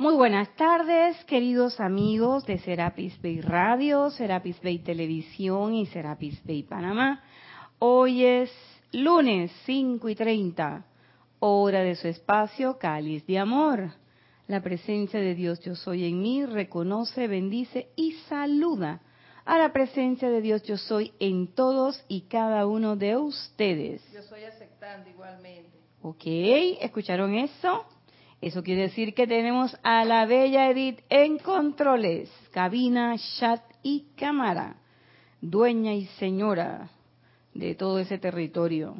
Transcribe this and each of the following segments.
Muy buenas tardes, queridos amigos de Serapis Bay Radio, Serapis Bay Televisión y Serapis Bay Panamá. Hoy es lunes 5 y 30, hora de su espacio, cáliz de amor. La presencia de Dios Yo Soy en mí reconoce, bendice y saluda a la presencia de Dios Yo Soy en todos y cada uno de ustedes. Yo soy aceptando igualmente. Ok, ¿escucharon eso? Eso quiere decir que tenemos a la bella Edith en controles, cabina, chat y cámara, dueña y señora de todo ese territorio.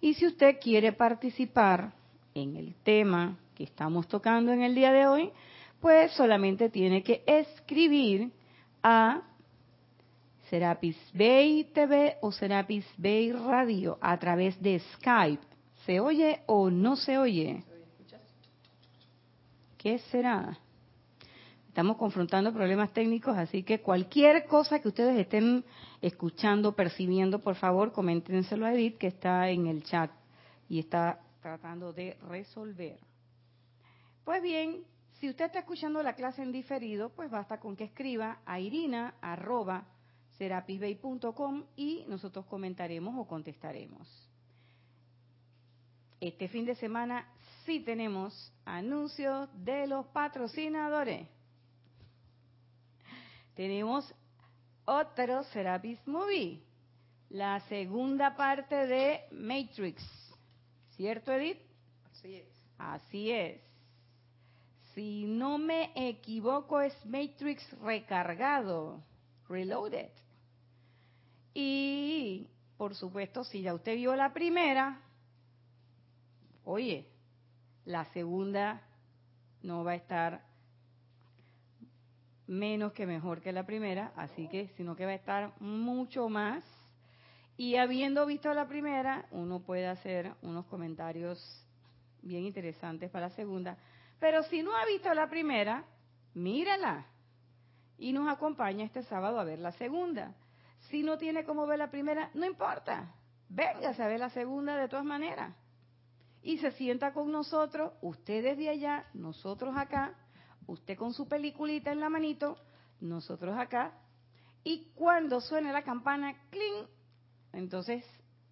Y si usted quiere participar en el tema que estamos tocando en el día de hoy, pues solamente tiene que escribir a Serapis Bay TV o Serapis Bay Radio a través de Skype. ¿Se oye o no se oye? ¿Qué será? Estamos confrontando problemas técnicos, así que cualquier cosa que ustedes estén escuchando, percibiendo, por favor, coméntenselo a Edith, que está en el chat y está tratando de resolver. Pues bien, si usted está escuchando la clase en diferido, pues basta con que escriba a irina.serapisbay.com y nosotros comentaremos o contestaremos. Este fin de semana sí tenemos anuncios de los patrocinadores. Tenemos otro Serapis Movie, la segunda parte de Matrix. ¿Cierto, Edith? Así es. Así es. Si no me equivoco, es Matrix recargado, reloaded. Y, por supuesto, si ya usted vio la primera, oye, la segunda no va a estar menos que mejor que la primera, así que sino que va a estar mucho más. Y habiendo visto la primera, uno puede hacer unos comentarios bien interesantes para la segunda. Pero si no ha visto la primera, mírala y nos acompaña este sábado a ver la segunda. Si no tiene cómo ver la primera, no importa. Véngase a ver la segunda de todas maneras y se sienta con nosotros, ustedes de allá, nosotros acá, usted con su peliculita en la manito, nosotros acá, y cuando suene la campana, ¡cling! Entonces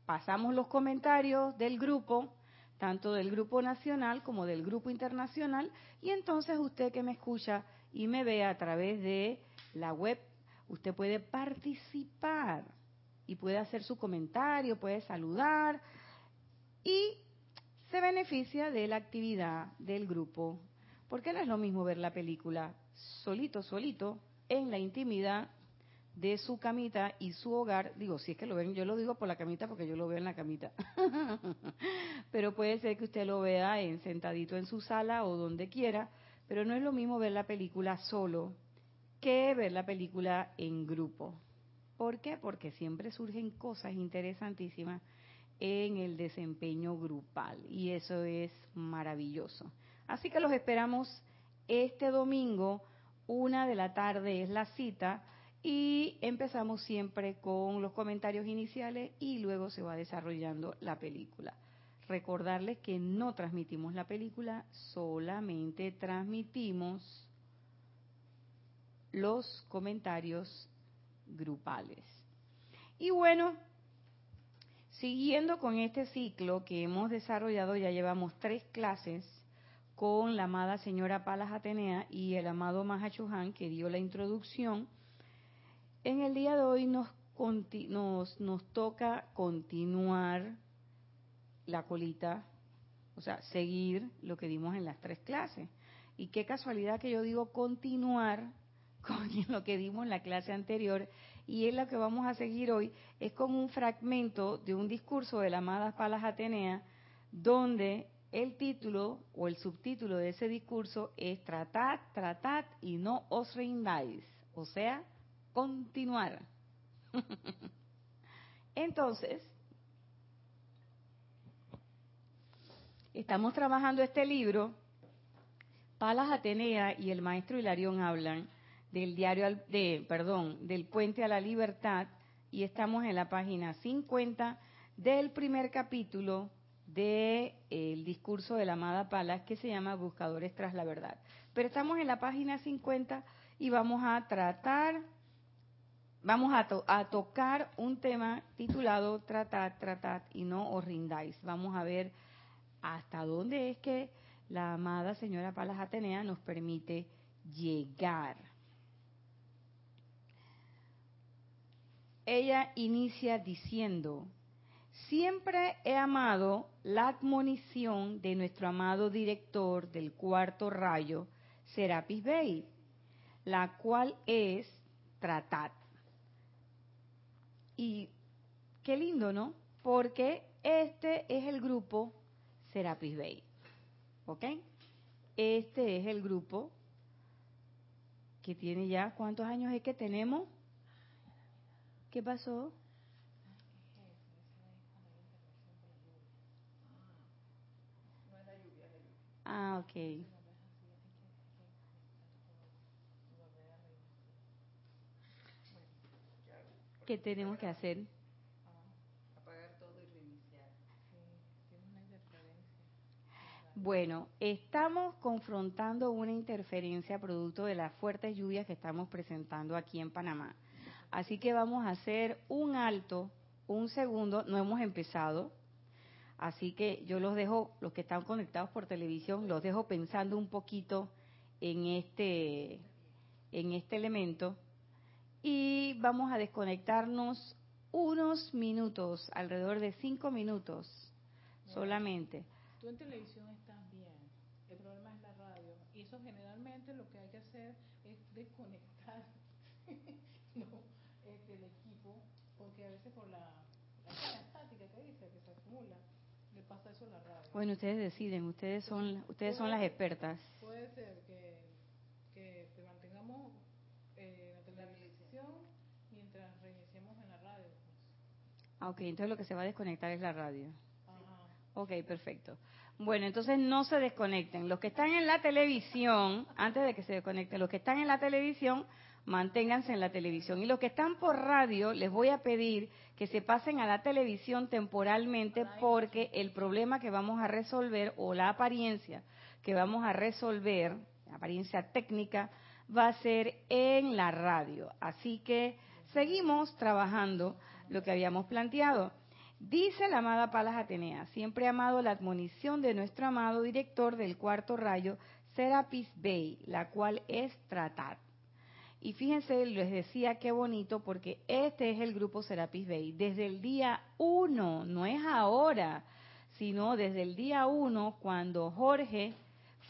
pasamos los comentarios del grupo, tanto del grupo nacional como del grupo internacional, y entonces usted que me escucha y me ve a través de la web, usted puede participar y puede hacer su comentario, puede saludar y se beneficia de la actividad del grupo, porque no es lo mismo ver la película solito, solito, en la intimidad de su camita y su hogar. Digo, si es que lo ven, yo lo digo por la camita porque yo lo veo en la camita. pero puede ser que usted lo vea en sentadito en su sala o donde quiera, pero no es lo mismo ver la película solo que ver la película en grupo. ¿Por qué? Porque siempre surgen cosas interesantísimas en el desempeño grupal y eso es maravilloso. Así que los esperamos este domingo, una de la tarde es la cita y empezamos siempre con los comentarios iniciales y luego se va desarrollando la película. Recordarles que no transmitimos la película, solamente transmitimos los comentarios grupales. Y bueno, Siguiendo con este ciclo que hemos desarrollado, ya llevamos tres clases con la amada señora Palas Atenea y el amado Mahachuhan que dio la introducción. En el día de hoy nos, nos, nos toca continuar la colita, o sea, seguir lo que dimos en las tres clases. Y qué casualidad que yo digo continuar con lo que dimos en la clase anterior y es lo que vamos a seguir hoy, es con un fragmento de un discurso de la amada Palas Atenea, donde el título o el subtítulo de ese discurso es Tratad, tratad y no os rindáis, o sea, continuar. Entonces, estamos trabajando este libro, Palas Atenea y el maestro Hilarión hablan del diario, de, perdón, del puente a la libertad y estamos en la página 50 del primer capítulo del el discurso de la amada Palas que se llama Buscadores tras la verdad. Pero estamos en la página 50 y vamos a tratar, vamos a, a tocar un tema titulado Tratad, tratad y no os rindáis. Vamos a ver hasta dónde es que la amada señora Palas Atenea nos permite llegar. Ella inicia diciendo, siempre he amado la admonición de nuestro amado director del cuarto rayo, Serapis Bey, la cual es tratad. Y qué lindo, ¿no? Porque este es el grupo Serapis Bay. ¿Ok? Este es el grupo que tiene ya, ¿cuántos años es que tenemos? ¿Qué pasó? Ah, ok. ¿Qué tenemos que hacer? Apagar todo y reiniciar. Bueno, estamos confrontando una interferencia producto de las fuertes lluvias que estamos presentando aquí en Panamá. Así que vamos a hacer un alto, un segundo, no hemos empezado. Así que yo los dejo, los que están conectados por televisión, los dejo pensando un poquito en este, en este elemento y vamos a desconectarnos unos minutos, alrededor de cinco minutos solamente. Tú en televisión estás bien, el problema es la radio. Y eso generalmente lo que hay que hacer es desconectar este, el equipo, porque a veces por la, la estática que dice que se acumula, le pasa eso a la radio. Bueno, ustedes deciden, ustedes son, ustedes son las expertas. Puede ser que, que te mantengamos eh, la televisión mientras reiniciemos en la radio. Pues. Ah, ok, entonces lo que se va a desconectar es la radio. Ajá. Ok, perfecto. Bueno, entonces no se desconecten. Los que están en la televisión, antes de que se desconecten, los que están en la televisión, manténganse en la televisión. Y los que están por radio, les voy a pedir que se pasen a la televisión temporalmente porque el problema que vamos a resolver o la apariencia que vamos a resolver, la apariencia técnica, va a ser en la radio. Así que seguimos trabajando lo que habíamos planteado. Dice la amada Palas Atenea, siempre he amado la admonición de nuestro amado director del cuarto rayo, Serapis Bey, la cual es tratar. Y fíjense, les decía qué bonito, porque este es el grupo Serapis Bay. Desde el día uno, no es ahora, sino desde el día uno, cuando Jorge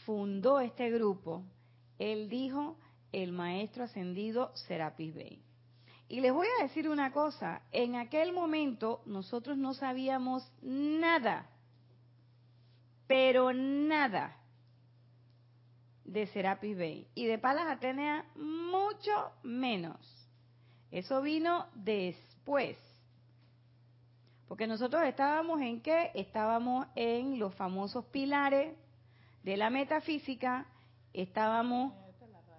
fundó este grupo, él dijo, el maestro ascendido Serapis Bay. Y les voy a decir una cosa, en aquel momento nosotros no sabíamos nada, pero nada de Serapis Bay. Y de Palas Atenea, mucho menos. Eso vino después. Porque nosotros estábamos en qué? Estábamos en los famosos pilares de la metafísica, estábamos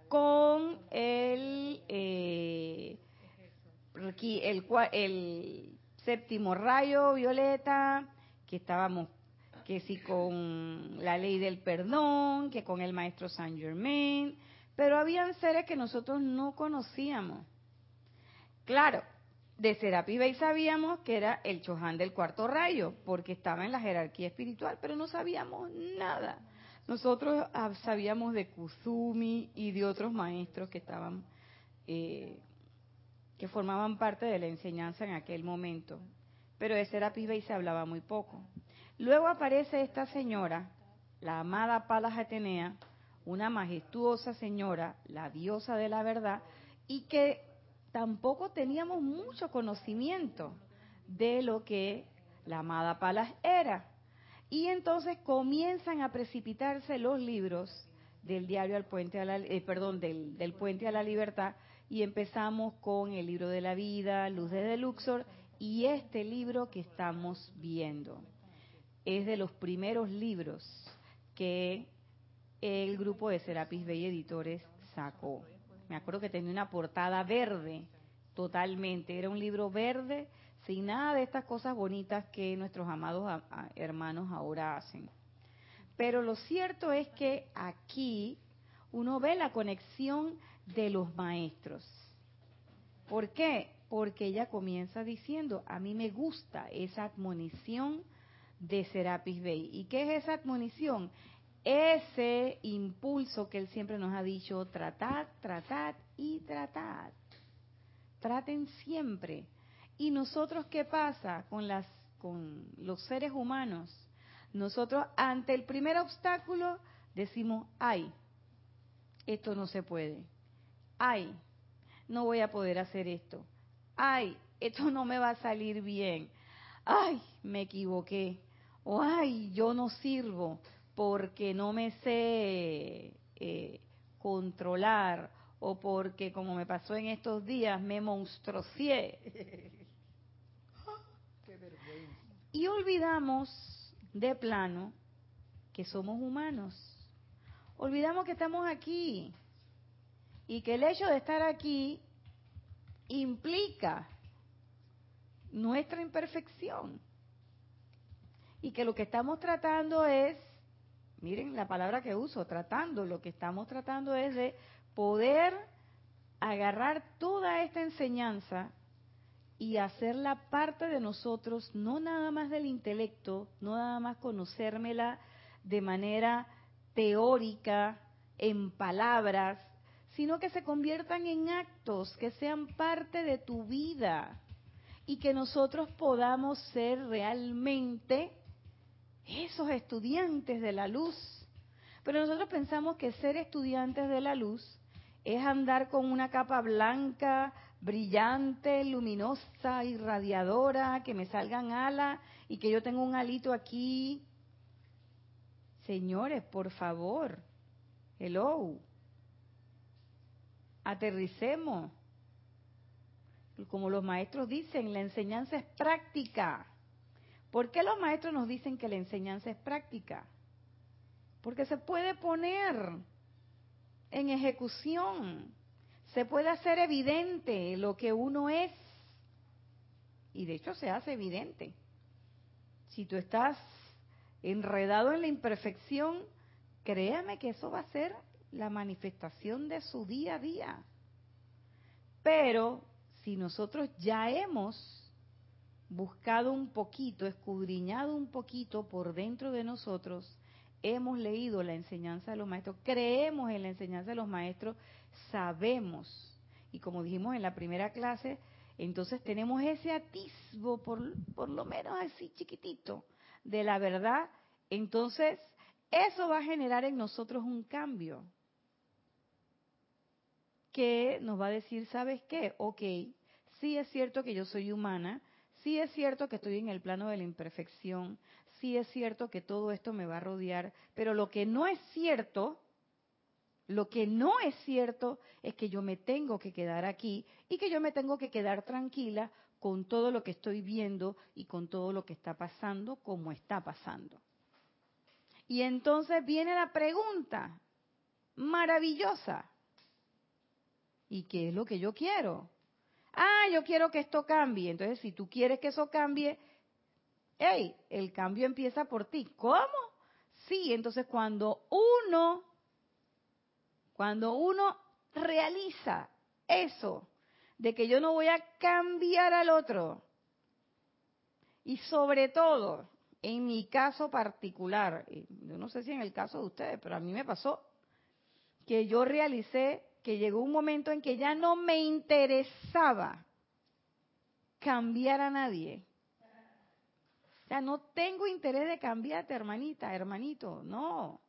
con el, eh, el, el séptimo rayo violeta, que estábamos que si con la ley del perdón, que con el maestro Saint Germain, pero habían seres que nosotros no conocíamos. Claro, de Serapis Bey sabíamos que era el Chohan del cuarto rayo, porque estaba en la jerarquía espiritual, pero no sabíamos nada. Nosotros ah, sabíamos de Kuzumi y de otros maestros que estaban, eh, que formaban parte de la enseñanza en aquel momento, pero de Serapis Bey se hablaba muy poco. Luego aparece esta señora, la amada Palas Atenea, una majestuosa señora, la diosa de la verdad, y que tampoco teníamos mucho conocimiento de lo que la amada Palas era. Y entonces comienzan a precipitarse los libros del diario al puente a la, eh, perdón, del, del puente a la libertad y empezamos con el libro de la vida, Luz de Luxor y este libro que estamos viendo es de los primeros libros que el grupo de Serapis Bay Editores sacó. Me acuerdo que tenía una portada verde, totalmente. Era un libro verde, sin nada de estas cosas bonitas que nuestros amados a- a- hermanos ahora hacen. Pero lo cierto es que aquí uno ve la conexión de los maestros. ¿Por qué? Porque ella comienza diciendo, a mí me gusta esa admonición de Serapis Bey. ¿Y qué es esa admonición? Ese impulso que él siempre nos ha dicho, tratad, tratad y tratad. Traten siempre. ¿Y nosotros qué pasa con, las, con los seres humanos? Nosotros ante el primer obstáculo decimos, ay, esto no se puede. Ay, no voy a poder hacer esto. Ay, esto no me va a salir bien. Ay, me equivoqué. O ay, yo no sirvo porque no me sé eh, controlar o porque como me pasó en estos días me monstruocié. Y olvidamos de plano que somos humanos. Olvidamos que estamos aquí y que el hecho de estar aquí implica nuestra imperfección. Y que lo que estamos tratando es, miren la palabra que uso, tratando, lo que estamos tratando es de poder agarrar toda esta enseñanza y hacerla parte de nosotros, no nada más del intelecto, no nada más conocérmela de manera teórica, en palabras, sino que se conviertan en actos, que sean parte de tu vida y que nosotros podamos ser realmente esos estudiantes de la luz. Pero nosotros pensamos que ser estudiantes de la luz es andar con una capa blanca, brillante, luminosa, irradiadora, que me salgan alas y que yo tenga un alito aquí. Señores, por favor, hello, aterricemos. Como los maestros dicen, la enseñanza es práctica. ¿Por qué los maestros nos dicen que la enseñanza es práctica? Porque se puede poner en ejecución, se puede hacer evidente lo que uno es. Y de hecho se hace evidente. Si tú estás enredado en la imperfección, créame que eso va a ser la manifestación de su día a día. Pero si nosotros ya hemos buscado un poquito, escudriñado un poquito por dentro de nosotros, hemos leído la enseñanza de los maestros, creemos en la enseñanza de los maestros, sabemos, y como dijimos en la primera clase, entonces tenemos ese atisbo, por, por lo menos así chiquitito, de la verdad, entonces eso va a generar en nosotros un cambio que nos va a decir, ¿sabes qué? Ok, sí es cierto que yo soy humana, sí es cierto que estoy en el plano de la imperfección, sí es cierto que todo esto me va a rodear, pero lo que no es cierto, lo que no es cierto es que yo me tengo que quedar aquí y que yo me tengo que quedar tranquila con todo lo que estoy viendo y con todo lo que está pasando como está pasando. Y entonces viene la pregunta maravillosa. ¿Y qué es lo que yo quiero? Ah, yo quiero que esto cambie. Entonces, si tú quieres que eso cambie, hey, el cambio empieza por ti. ¿Cómo? Sí, entonces cuando uno, cuando uno realiza eso, de que yo no voy a cambiar al otro, y sobre todo, en mi caso particular, yo no sé si en el caso de ustedes, pero a mí me pasó que yo realicé que llegó un momento en que ya no me interesaba cambiar a nadie. O sea, no tengo interés de cambiarte, hermanita, hermanito, no.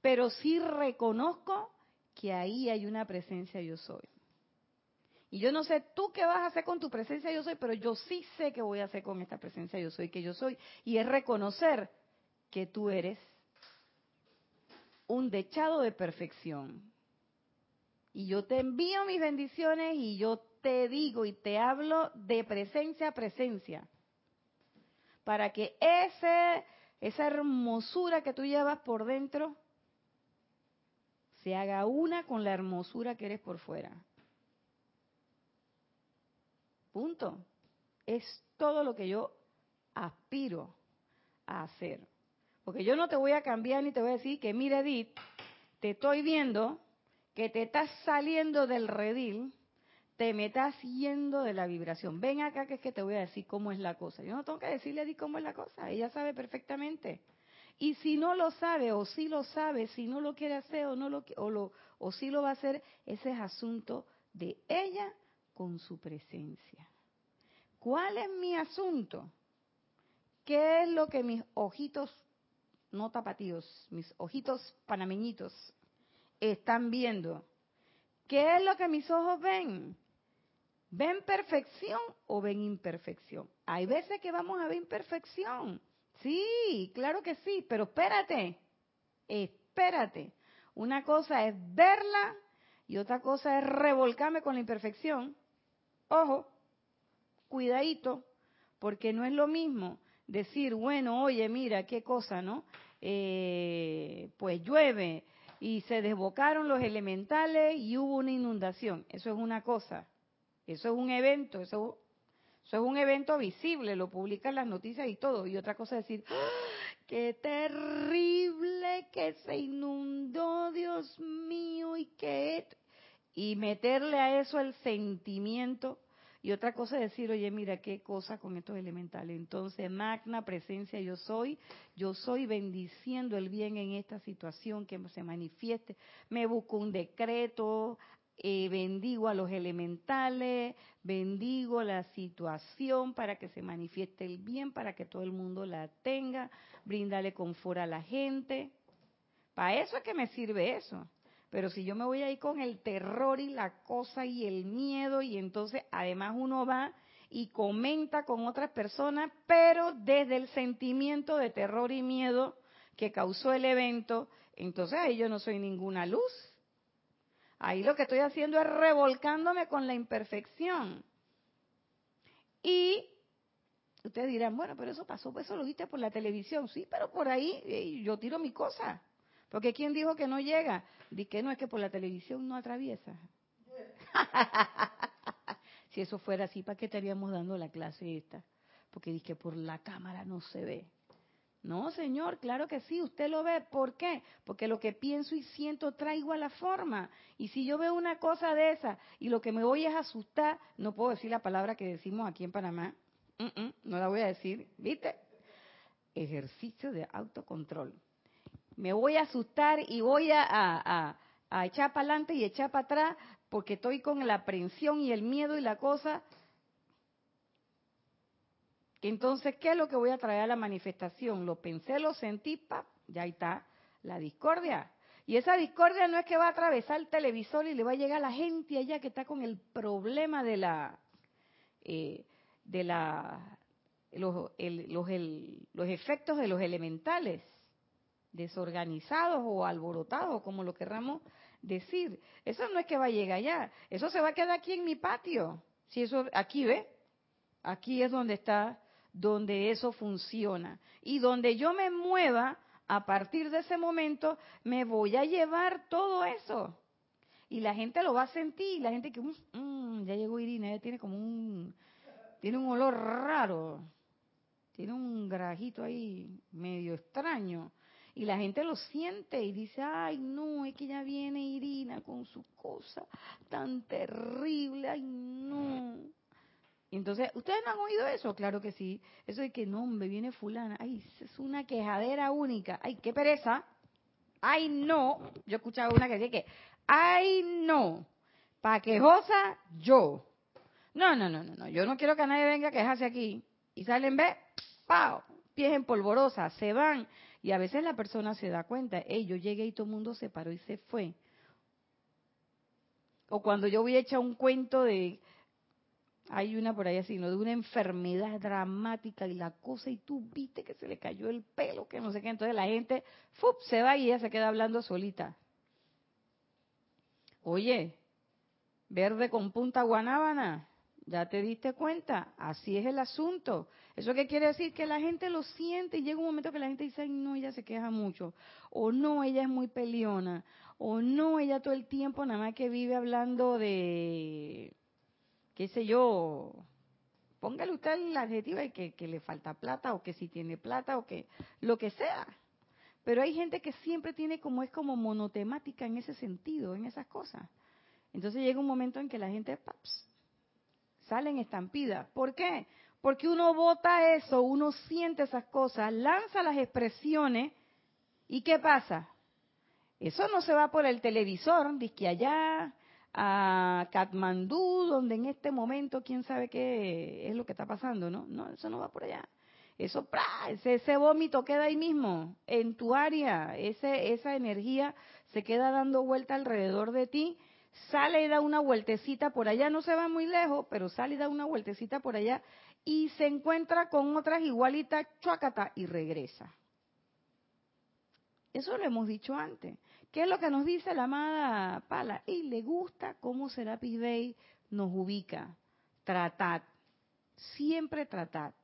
Pero sí reconozco que ahí hay una presencia yo soy. Y yo no sé tú qué vas a hacer con tu presencia yo soy, pero yo sí sé qué voy a hacer con esta presencia yo soy que yo soy. Y es reconocer que tú eres un dechado de perfección. Y yo te envío mis bendiciones y yo te digo y te hablo de presencia a presencia. Para que ese, esa hermosura que tú llevas por dentro se haga una con la hermosura que eres por fuera. Punto. Es todo lo que yo aspiro a hacer. Porque yo no te voy a cambiar ni te voy a decir que, mire Edith, te estoy viendo que te estás saliendo del redil, te me estás yendo de la vibración. Ven acá que es que te voy a decir cómo es la cosa. Yo no tengo que decirle a Edith cómo es la cosa, ella sabe perfectamente. Y si no lo sabe o si lo sabe, si no lo quiere hacer o no lo o lo o si lo va a hacer, ese es asunto de ella con su presencia. ¿Cuál es mi asunto? ¿Qué es lo que mis ojitos no tapatíos, mis ojitos panameñitos están viendo? ¿Qué es lo que mis ojos ven? ¿Ven perfección o ven imperfección? Hay veces que vamos a ver imperfección. Sí, claro que sí, pero espérate, espérate. Una cosa es verla y otra cosa es revolcarme con la imperfección. Ojo, cuidadito, porque no es lo mismo decir, bueno, oye, mira, qué cosa, ¿no? Eh, pues llueve y se desbocaron los elementales y hubo una inundación. Eso es una cosa, eso es un evento, eso eso es un evento visible, lo publican las noticias y todo. Y otra cosa es decir, ¡Ah! qué terrible que se inundó, Dios mío, y que... Y meterle a eso el sentimiento. Y otra cosa es decir, oye, mira, qué cosa con estos elementales. Entonces, magna presencia yo soy, yo soy bendiciendo el bien en esta situación que se manifieste. Me busco un decreto, eh, bendigo a los elementales, bendigo la situación para que se manifieste el bien, para que todo el mundo la tenga, bríndale confort a la gente. Para eso es que me sirve eso. Pero si yo me voy ahí con el terror y la cosa y el miedo y entonces además uno va y comenta con otras personas, pero desde el sentimiento de terror y miedo que causó el evento, entonces ahí yo no soy ninguna luz. Ahí lo que estoy haciendo es revolcándome con la imperfección. Y ustedes dirán, bueno, pero eso pasó, pues eso lo viste por la televisión. Sí, pero por ahí eh, yo tiro mi cosa. Porque ¿quién dijo que no llega? Di que no, es que por la televisión no atraviesa. si eso fuera así, ¿para qué estaríamos dando la clase esta? Porque que por la cámara no se ve. No, señor, claro que sí, usted lo ve. ¿Por qué? Porque lo que pienso y siento traigo a la forma. Y si yo veo una cosa de esa y lo que me voy es asustar, no puedo decir la palabra que decimos aquí en Panamá. no la voy a decir, ¿viste? Ejercicio de autocontrol. Me voy a asustar y voy a, a, a echar para adelante y echar para atrás porque estoy con la aprensión y el miedo y la cosa entonces, ¿qué es lo que voy a traer a la manifestación? Lo pensé, lo sentí, pa, ya está la discordia. Y esa discordia no es que va a atravesar el televisor y le va a llegar a la gente allá que está con el problema de la, eh, de la, los, los efectos de los elementales, desorganizados o alborotados, como lo querramos decir. Eso no es que va a llegar allá, eso se va a quedar aquí en mi patio. Si eso, aquí ve, aquí es donde está donde eso funciona. Y donde yo me mueva, a partir de ese momento, me voy a llevar todo eso. Y la gente lo va a sentir, la gente que, mm, mm, ya llegó Irina, tiene como un, tiene un olor raro, tiene un grajito ahí medio extraño. Y la gente lo siente y dice, ay, no, es que ya viene Irina con su cosa tan terrible, ay, no. Entonces, ¿ustedes no han oído eso? Claro que sí. Eso de que no, me viene fulana. Ay, es una quejadera única. Ay, qué pereza. Ay, no. Yo he escuchado una que dice que, ay, no. Pa' quejosa, yo. No, no, no, no, no. Yo no quiero que nadie venga a quejarse aquí. Y salen, ve, ¡pau! Pies en polvorosa, se van. Y a veces la persona se da cuenta, hey, yo llegué y todo el mundo se paró y se fue. O cuando yo voy a echar un cuento de hay una por ahí así, ¿no? De una enfermedad dramática y la cosa, y tú viste que se le cayó el pelo, que no sé qué. Entonces la gente, ¡fup! se va y ella se queda hablando solita. Oye, verde con punta guanábana, ya te diste cuenta, así es el asunto. ¿Eso qué quiere decir? Que la gente lo siente y llega un momento que la gente dice, no, ella se queja mucho, o no, ella es muy peleona, o no, ella todo el tiempo nada más que vive hablando de qué sé yo, póngale usted el adjetivo de que, que le falta plata o que si tiene plata o que lo que sea. Pero hay gente que siempre tiene como es como monotemática en ese sentido, en esas cosas. Entonces llega un momento en que la gente paps, sale en estampida. ¿Por qué? Porque uno vota eso, uno siente esas cosas, lanza las expresiones y ¿qué pasa? Eso no se va por el televisor, que allá a Katmandú, donde en este momento quién sabe qué es lo que está pasando, ¿no? No, eso no va por allá. Eso, ese, ese vómito queda ahí mismo, en tu área, ese, esa energía se queda dando vuelta alrededor de ti, sale y da una vueltecita por allá, no se va muy lejos, pero sale y da una vueltecita por allá y se encuentra con otras igualitas, chuacata, y regresa. Eso lo hemos dicho antes. ¿Qué es lo que nos dice la amada Pala? Y le gusta cómo Serapis Bay nos ubica. Tratad. Siempre tratad.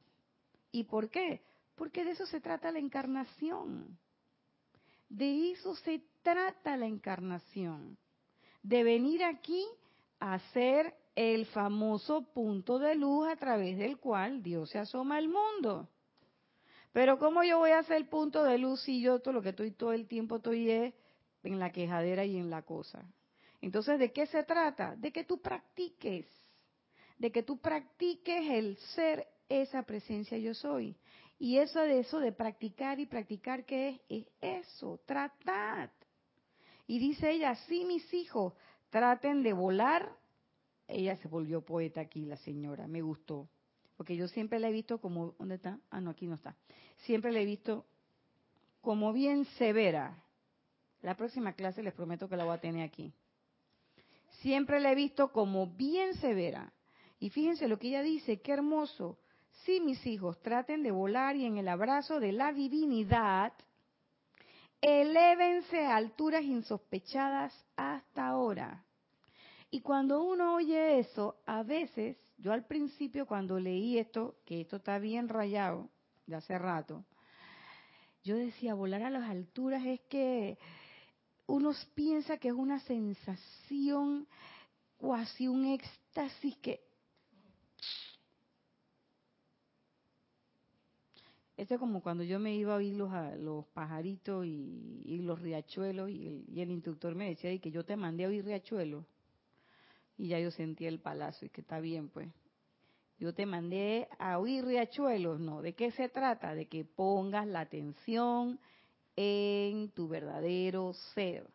¿Y por qué? Porque de eso se trata la encarnación. De eso se trata la encarnación. De venir aquí a ser el famoso punto de luz a través del cual Dios se asoma al mundo. Pero ¿cómo yo voy a ser punto de luz si yo todo lo que estoy todo el tiempo estoy es en la quejadera y en la cosa? Entonces, ¿de qué se trata? De que tú practiques, de que tú practiques el ser esa presencia yo soy. Y eso de eso de practicar y practicar, ¿qué es? Es eso, tratad. Y dice ella, sí, mis hijos, traten de volar ella se volvió poeta aquí, la señora, me gustó. Porque yo siempre la he visto como, ¿dónde está? Ah, no, aquí no está. Siempre la he visto como bien severa. La próxima clase les prometo que la voy a tener aquí. Siempre la he visto como bien severa. Y fíjense lo que ella dice, qué hermoso. Sí, mis hijos, traten de volar y en el abrazo de la divinidad, elévense a alturas insospechadas hasta ahora. Y cuando uno oye eso, a veces, yo al principio cuando leí esto, que esto está bien rayado de hace rato, yo decía, volar a las alturas es que uno piensa que es una sensación, cuasi un éxtasis que... Esto es como cuando yo me iba a oír los, los pajaritos y, los riachuelos y el, y el, instructor me decía que yo te mandé a oír riachuelos y ya yo sentí el palazo y que está bien, pues. Yo te mandé a oír riachuelos, no. ¿De qué se trata? De que pongas la atención en tu verdadero ser.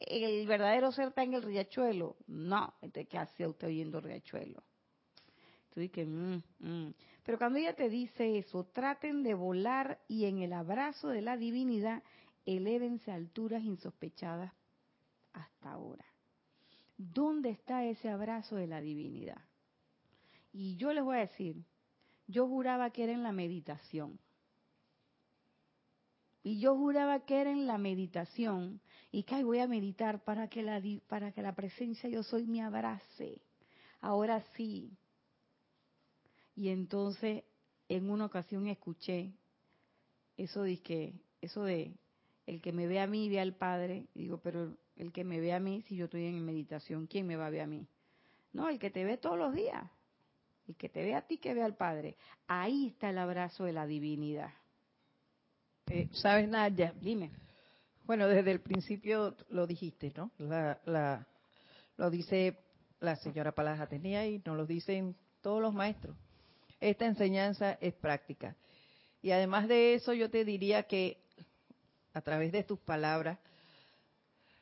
¿El verdadero ser está en el riachuelo? No. Entonces, ¿qué hace usted oyendo riachuelo? Tú que, mm, mm. Pero cuando ella te dice eso, traten de volar y en el abrazo de la divinidad, elévense a alturas insospechadas hasta ahora. ¿Dónde está ese abrazo de la divinidad? Y yo les voy a decir, yo juraba que era en la meditación. Y yo juraba que era en la meditación y que voy a meditar para que la para que la presencia yo soy me abrace. Ahora sí. Y entonces en una ocasión escuché eso de que eso de el que me ve a mí ve al Padre, y digo, pero el que me ve a mí, si yo estoy en meditación, ¿quién me va a ver a mí? No, el que te ve todos los días. El que te ve a ti, que ve al Padre. Ahí está el abrazo de la divinidad. Eh, ¿Sabes, Nadia? Dime. Bueno, desde el principio lo dijiste, ¿no? La, la, lo dice la señora Palas Atenea y nos lo dicen todos los maestros. Esta enseñanza es práctica. Y además de eso, yo te diría que a través de tus palabras,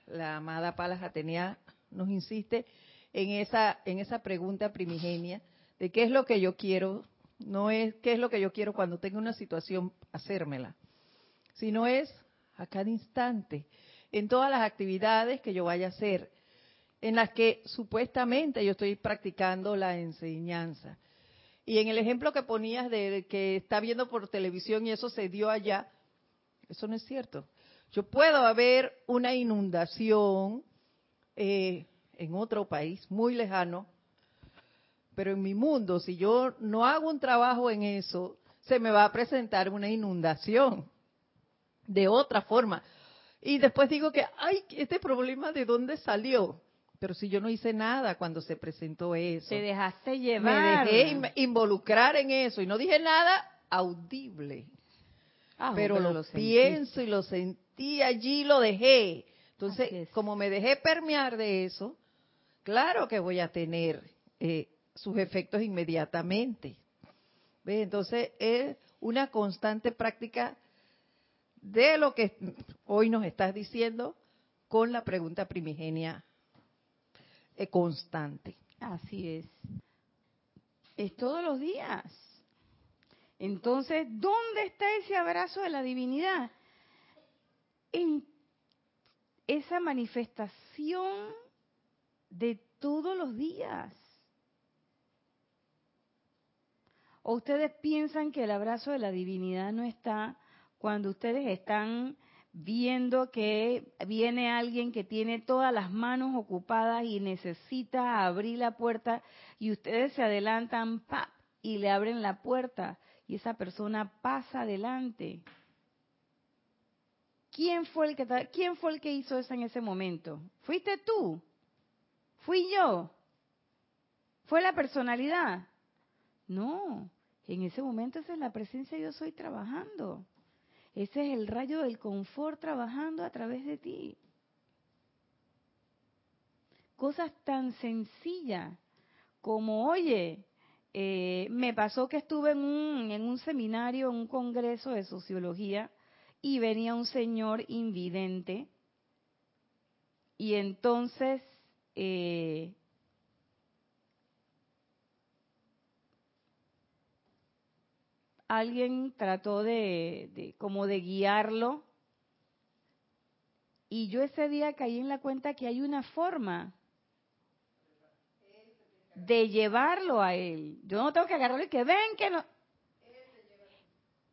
la amada Palas Atenea nos insiste en esa, en esa pregunta primigenia de qué es lo que yo quiero, no es qué es lo que yo quiero cuando tengo una situación, hacérmela, sino es a cada instante, en todas las actividades que yo vaya a hacer, en las que supuestamente yo estoy practicando la enseñanza. Y en el ejemplo que ponías de que está viendo por televisión y eso se dio allá, eso no es cierto. Yo puedo haber una inundación eh, en otro país muy lejano, pero en mi mundo, si yo no hago un trabajo en eso, se me va a presentar una inundación de otra forma. Y después digo que, ay, este problema de dónde salió. Pero si yo no hice nada cuando se presentó eso. Te dejaste me llevar. dejé in- involucrar en eso y no dije nada audible. Ah, pero, lo, pienso y lo sentí allí, lo dejé. Entonces, como me dejé permear de eso, claro que voy a tener eh, sus efectos inmediatamente. ¿Ve? Entonces, es una constante práctica de lo que hoy nos estás diciendo con la pregunta primigenia constante. Así es. Es todos los días. Entonces, ¿dónde está ese abrazo de la divinidad? En esa manifestación de todos los días. ¿O ustedes piensan que el abrazo de la divinidad no está cuando ustedes están viendo que viene alguien que tiene todas las manos ocupadas y necesita abrir la puerta y ustedes se adelantan ¡pap! y le abren la puerta y esa persona pasa adelante? ¿Quién fue el que quién fue el que hizo eso en ese momento? ¿Fuiste tú? ¿Fui yo? ¿Fue la personalidad? No, en ese momento esa es la presencia yo soy trabajando. Ese es el rayo del confort trabajando a través de ti. Cosas tan sencillas como, oye, eh, me pasó que estuve en un, en un seminario, en un congreso de sociología, y venía un señor invidente, y entonces eh, alguien trató de, como de guiarlo y yo ese día caí en la cuenta que hay una forma de llevarlo a él. Yo no tengo que agarrarlo y que ven que no.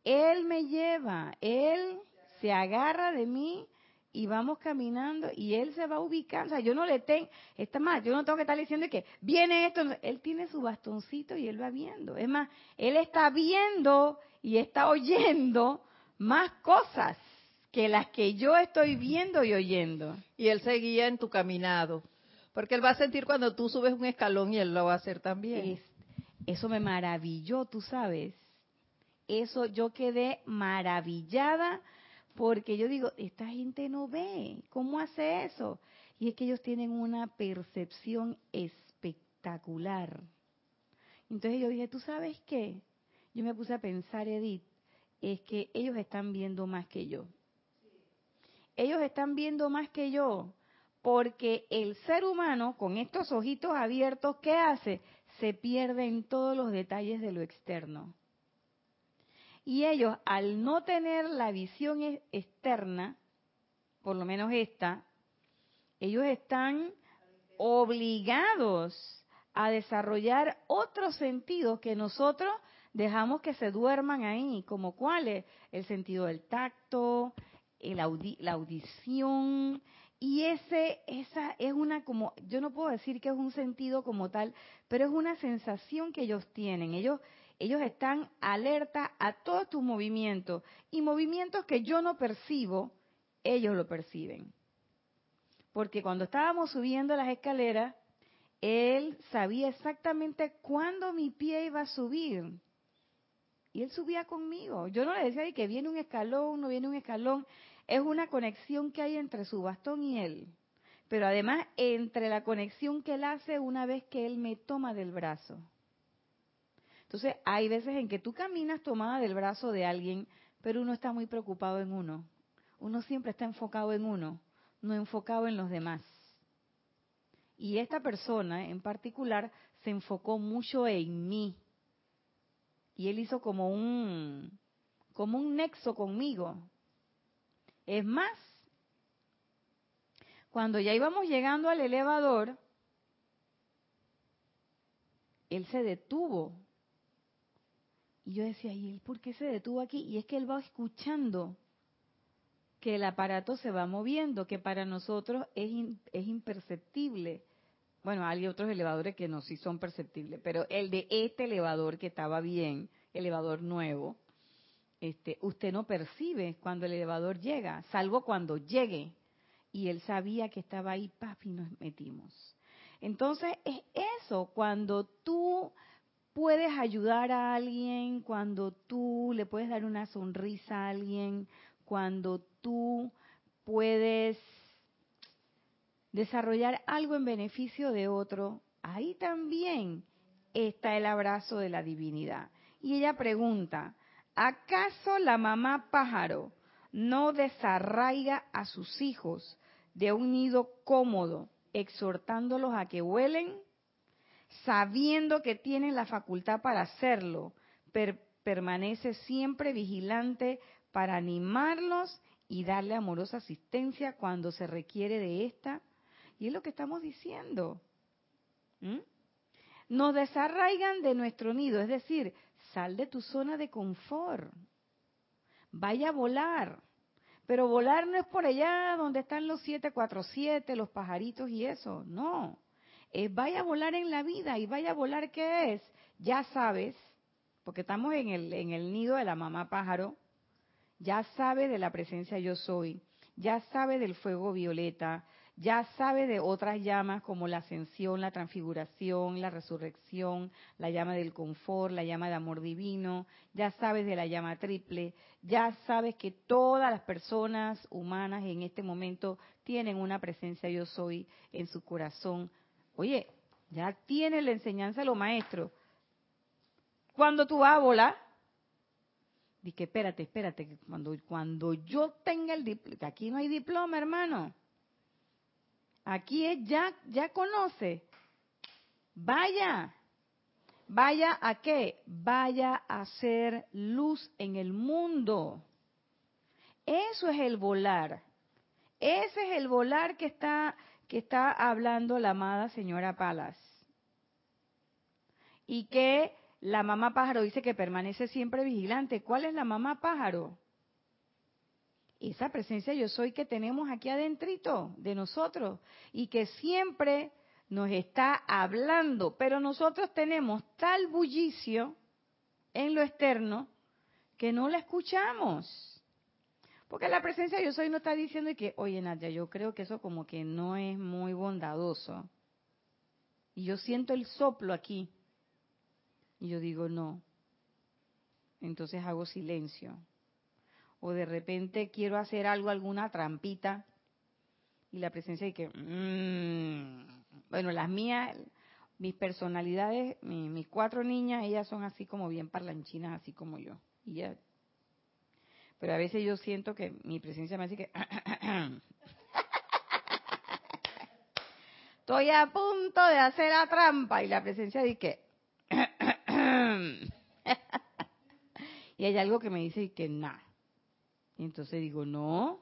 Él me lleva, él se agarra de mí y vamos caminando y él se va ubicando. O sea, yo no le tengo, está más, yo no tengo que estar diciendo que viene esto. Él tiene su bastoncito y él va viendo. Es más, él está viendo y está oyendo más cosas que las que yo estoy viendo y oyendo. Y él se guía en tu caminado. Porque él va a sentir cuando tú subes un escalón y él lo va a hacer también. Es- eso me maravilló, tú sabes. Eso yo quedé maravillada porque yo digo, esta gente no ve, ¿cómo hace eso? Y es que ellos tienen una percepción espectacular. Entonces yo dije, ¿tú sabes qué? Yo me puse a pensar, Edith, es que ellos están viendo más que yo. Ellos están viendo más que yo, porque el ser humano con estos ojitos abiertos, ¿qué hace? Se pierde en todos los detalles de lo externo. Y ellos, al no tener la visión e- externa, por lo menos esta, ellos están obligados a desarrollar otros sentidos que nosotros dejamos que se duerman ahí, como cuáles, el sentido del tacto, el la audición, y ese, esa es una como, yo no puedo decir que es un sentido como tal, pero es una sensación que ellos tienen. Ellos, ellos están alerta a todos tus movimientos y movimientos que yo no percibo, ellos lo perciben. Porque cuando estábamos subiendo las escaleras, él sabía exactamente cuándo mi pie iba a subir. Y él subía conmigo. Yo no le decía de que viene un escalón, no viene un escalón. Es una conexión que hay entre su bastón y él. Pero además entre la conexión que él hace una vez que él me toma del brazo. Entonces hay veces en que tú caminas tomada del brazo de alguien, pero uno está muy preocupado en uno. Uno siempre está enfocado en uno, no enfocado en los demás. Y esta persona en particular se enfocó mucho en mí. Y él hizo como un como un nexo conmigo. Es más, cuando ya íbamos llegando al elevador, él se detuvo. Y yo decía, ¿y él por qué se detuvo aquí? Y es que él va escuchando que el aparato se va moviendo, que para nosotros es, in- es imperceptible. Bueno, hay otros elevadores que no sí son perceptibles, pero el de este elevador que estaba bien, elevador nuevo, este, usted no percibe cuando el elevador llega, salvo cuando llegue. Y él sabía que estaba ahí, papi, nos metimos. Entonces es eso, cuando tú puedes ayudar a alguien, cuando tú le puedes dar una sonrisa a alguien, cuando tú puedes desarrollar algo en beneficio de otro, ahí también está el abrazo de la divinidad. Y ella pregunta, ¿acaso la mamá pájaro no desarraiga a sus hijos de un nido cómodo, exhortándolos a que vuelen? Sabiendo que tienen la facultad para hacerlo, permanece siempre vigilante para animarlos y darle amorosa asistencia cuando se requiere de esta. Y es lo que estamos diciendo. ¿Mm? Nos desarraigan de nuestro nido, es decir, sal de tu zona de confort. Vaya a volar. Pero volar no es por allá donde están los 747, los pajaritos y eso, no es vaya a volar en la vida y vaya a volar qué es, ya sabes, porque estamos en el, en el nido de la mamá pájaro, ya sabe de la presencia yo soy, ya sabe del fuego violeta, ya sabe de otras llamas como la ascensión, la transfiguración, la resurrección, la llama del confort, la llama de amor divino, ya sabes de la llama triple, ya sabes que todas las personas humanas en este momento tienen una presencia yo soy en su corazón, Oye, ya tiene la enseñanza de los maestros. Cuando tú vas a volar, dije, espérate, espérate, que cuando, cuando yo tenga el diploma, aquí no hay diploma, hermano. Aquí es ya, ya conoce. Vaya. Vaya a qué? Vaya a hacer luz en el mundo. Eso es el volar. Ese es el volar que está que está hablando la amada señora Palas. Y que la mamá pájaro dice que permanece siempre vigilante. ¿Cuál es la mamá pájaro? Esa presencia yo soy que tenemos aquí adentrito de nosotros y que siempre nos está hablando, pero nosotros tenemos tal bullicio en lo externo que no la escuchamos. Porque la presencia yo soy no está diciendo que, oye Nadia, yo creo que eso como que no es muy bondadoso. Y yo siento el soplo aquí. Y yo digo, no. Entonces hago silencio. O de repente quiero hacer algo, alguna trampita. Y la presencia de que, mmm. bueno, las mías, mis personalidades, mis, cuatro niñas, ellas son así como bien parlanchinas, así como yo. Y ya pero a veces yo siento que mi presencia me hace que... Estoy a punto de hacer la trampa y la presencia dice que... y hay algo que me dice que nada. Y entonces digo, no.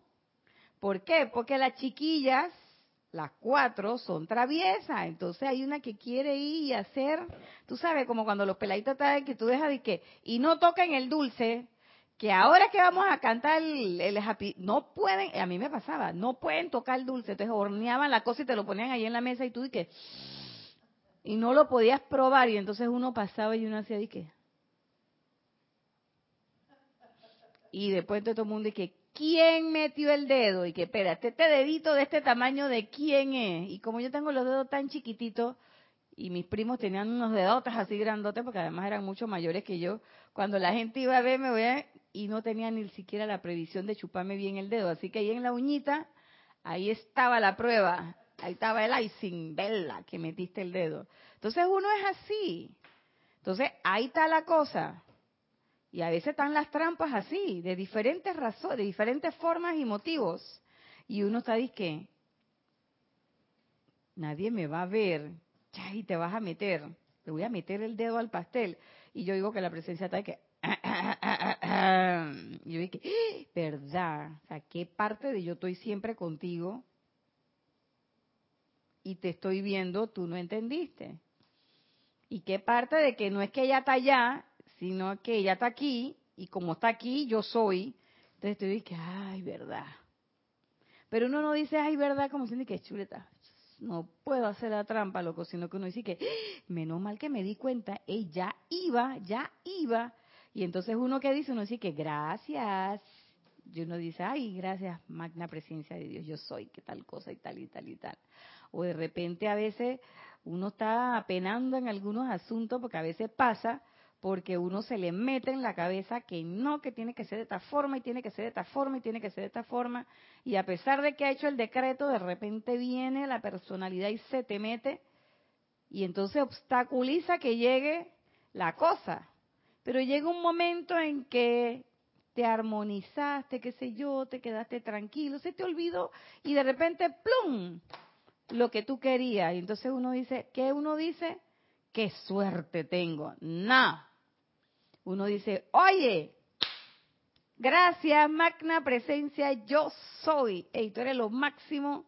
¿Por qué? Porque las chiquillas, las cuatro, son traviesas. Entonces hay una que quiere ir y hacer, tú sabes, como cuando los peladitos están que tú dejas de que, y no tocan el dulce, que ahora que vamos a cantar el, happy, no pueden, a mí me pasaba, no pueden tocar el dulce, entonces horneaban la cosa y te lo ponían ahí en la mesa y tú y que, y no lo podías probar y entonces uno pasaba y uno hacía y que, y después todo el mundo y que, ¿quién metió el dedo? Y que, espera, este, dedito de este tamaño de quién es, y como yo tengo los dedos tan chiquititos, y mis primos tenían unos dedotes así grandotes porque además eran mucho mayores que yo. Cuando la gente iba a verme, voy a, y no tenía ni siquiera la previsión de chuparme bien el dedo. Así que ahí en la uñita, ahí estaba la prueba. Ahí estaba el icing, bella, que metiste el dedo. Entonces uno es así. Entonces ahí está la cosa. Y a veces están las trampas así, de diferentes razones, de diferentes formas y motivos. Y uno está que nadie me va a ver, y te vas a meter, te voy a meter el dedo al pastel. Y yo digo que la presencia está yo dije, ¡Ah! ¿verdad? O sea, ¿qué parte de yo estoy siempre contigo y te estoy viendo, tú no entendiste? ¿Y qué parte de que no es que ella está allá, sino que ella está aquí y como está aquí, yo soy? Entonces te dije, ay, verdad. Pero uno no dice, ay, verdad, como diciendo que chuleta. No puedo hacer la trampa, loco, sino que uno dice que, ¡Ah! menos mal que me di cuenta, ella iba, ya iba y entonces uno que dice, uno dice que gracias, y uno dice, ay, gracias, magna presencia de Dios, yo soy, que tal cosa y tal y tal y tal. O de repente a veces uno está apenando en algunos asuntos, porque a veces pasa, porque uno se le mete en la cabeza que no, que tiene que ser de esta forma y tiene que ser de esta forma y tiene que ser de esta forma. Y a pesar de que ha hecho el decreto, de repente viene la personalidad y se te mete y entonces obstaculiza que llegue la cosa. Pero llega un momento en que te armonizaste, qué sé yo, te quedaste tranquilo, se te olvidó y de repente, ¡plum! Lo que tú querías. Y entonces uno dice, ¿qué uno dice? ¡Qué suerte tengo! No. Uno dice, oye, gracias, magna presencia, yo soy. Ey, tú eres lo máximo.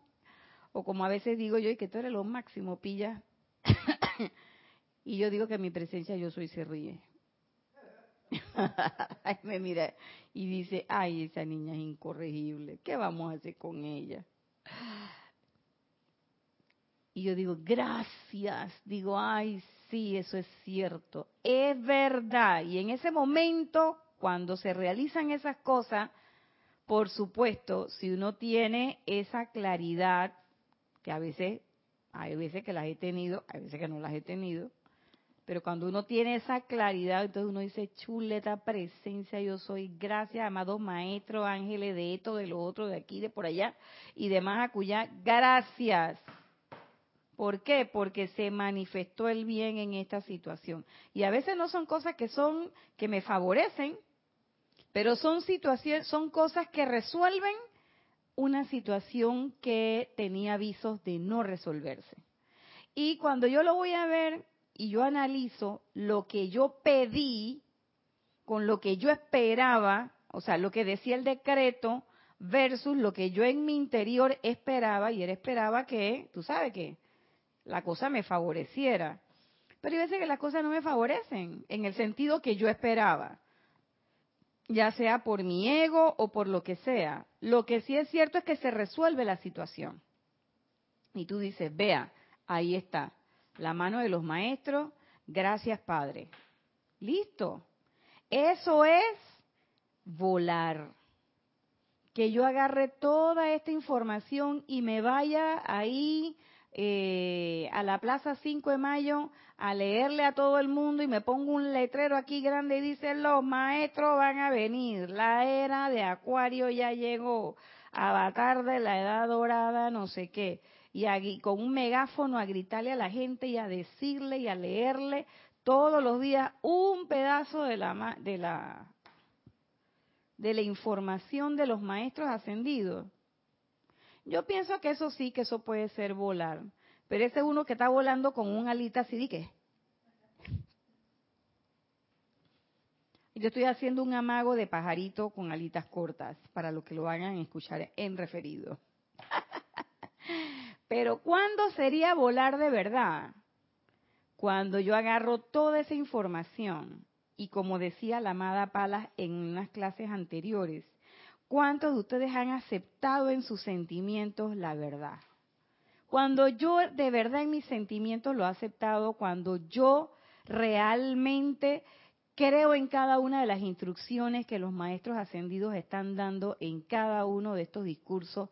O como a veces digo yo, y que tú eres lo máximo, pilla. y yo digo que mi presencia yo soy se ríe. me mira y dice, ay, esa niña es incorregible, ¿qué vamos a hacer con ella? Y yo digo, gracias, digo, ay, sí, eso es cierto, es verdad. Y en ese momento, cuando se realizan esas cosas, por supuesto, si uno tiene esa claridad, que a veces, hay veces que las he tenido, hay veces que no las he tenido, pero cuando uno tiene esa claridad, entonces uno dice, chuleta presencia, yo soy, gracias, amado maestro, ángeles de esto, de lo otro, de aquí, de por allá, y demás acullá, gracias. ¿Por qué? Porque se manifestó el bien en esta situación. Y a veces no son cosas que son, que me favorecen, pero son situaciones, son cosas que resuelven una situación que tenía avisos de no resolverse. Y cuando yo lo voy a ver y yo analizo lo que yo pedí con lo que yo esperaba, o sea, lo que decía el decreto versus lo que yo en mi interior esperaba, y él esperaba que, tú sabes que, la cosa me favoreciera. Pero hay veces que las cosas no me favorecen en el sentido que yo esperaba, ya sea por mi ego o por lo que sea. Lo que sí es cierto es que se resuelve la situación. Y tú dices, vea, ahí está, la mano de los maestros, gracias Padre. Listo. Eso es volar. Que yo agarre toda esta información y me vaya ahí eh, a la Plaza 5 de Mayo a leerle a todo el mundo y me pongo un letrero aquí grande y dice, los maestros van a venir, la era de Acuario ya llegó, avatar de la edad dorada, no sé qué y con un megáfono a gritarle a la gente y a decirle y a leerle todos los días un pedazo de la de la de la información de los maestros ascendidos. Yo pienso que eso sí, que eso puede ser volar, pero ese uno que está volando con un alita así, ¿de Yo estoy haciendo un amago de pajarito con alitas cortas para los que lo vayan a escuchar en referido. Pero ¿cuándo sería volar de verdad? Cuando yo agarro toda esa información y como decía la amada Palas en unas clases anteriores, ¿cuántos de ustedes han aceptado en sus sentimientos la verdad? Cuando yo de verdad en mis sentimientos lo he aceptado, cuando yo realmente creo en cada una de las instrucciones que los maestros ascendidos están dando en cada uno de estos discursos,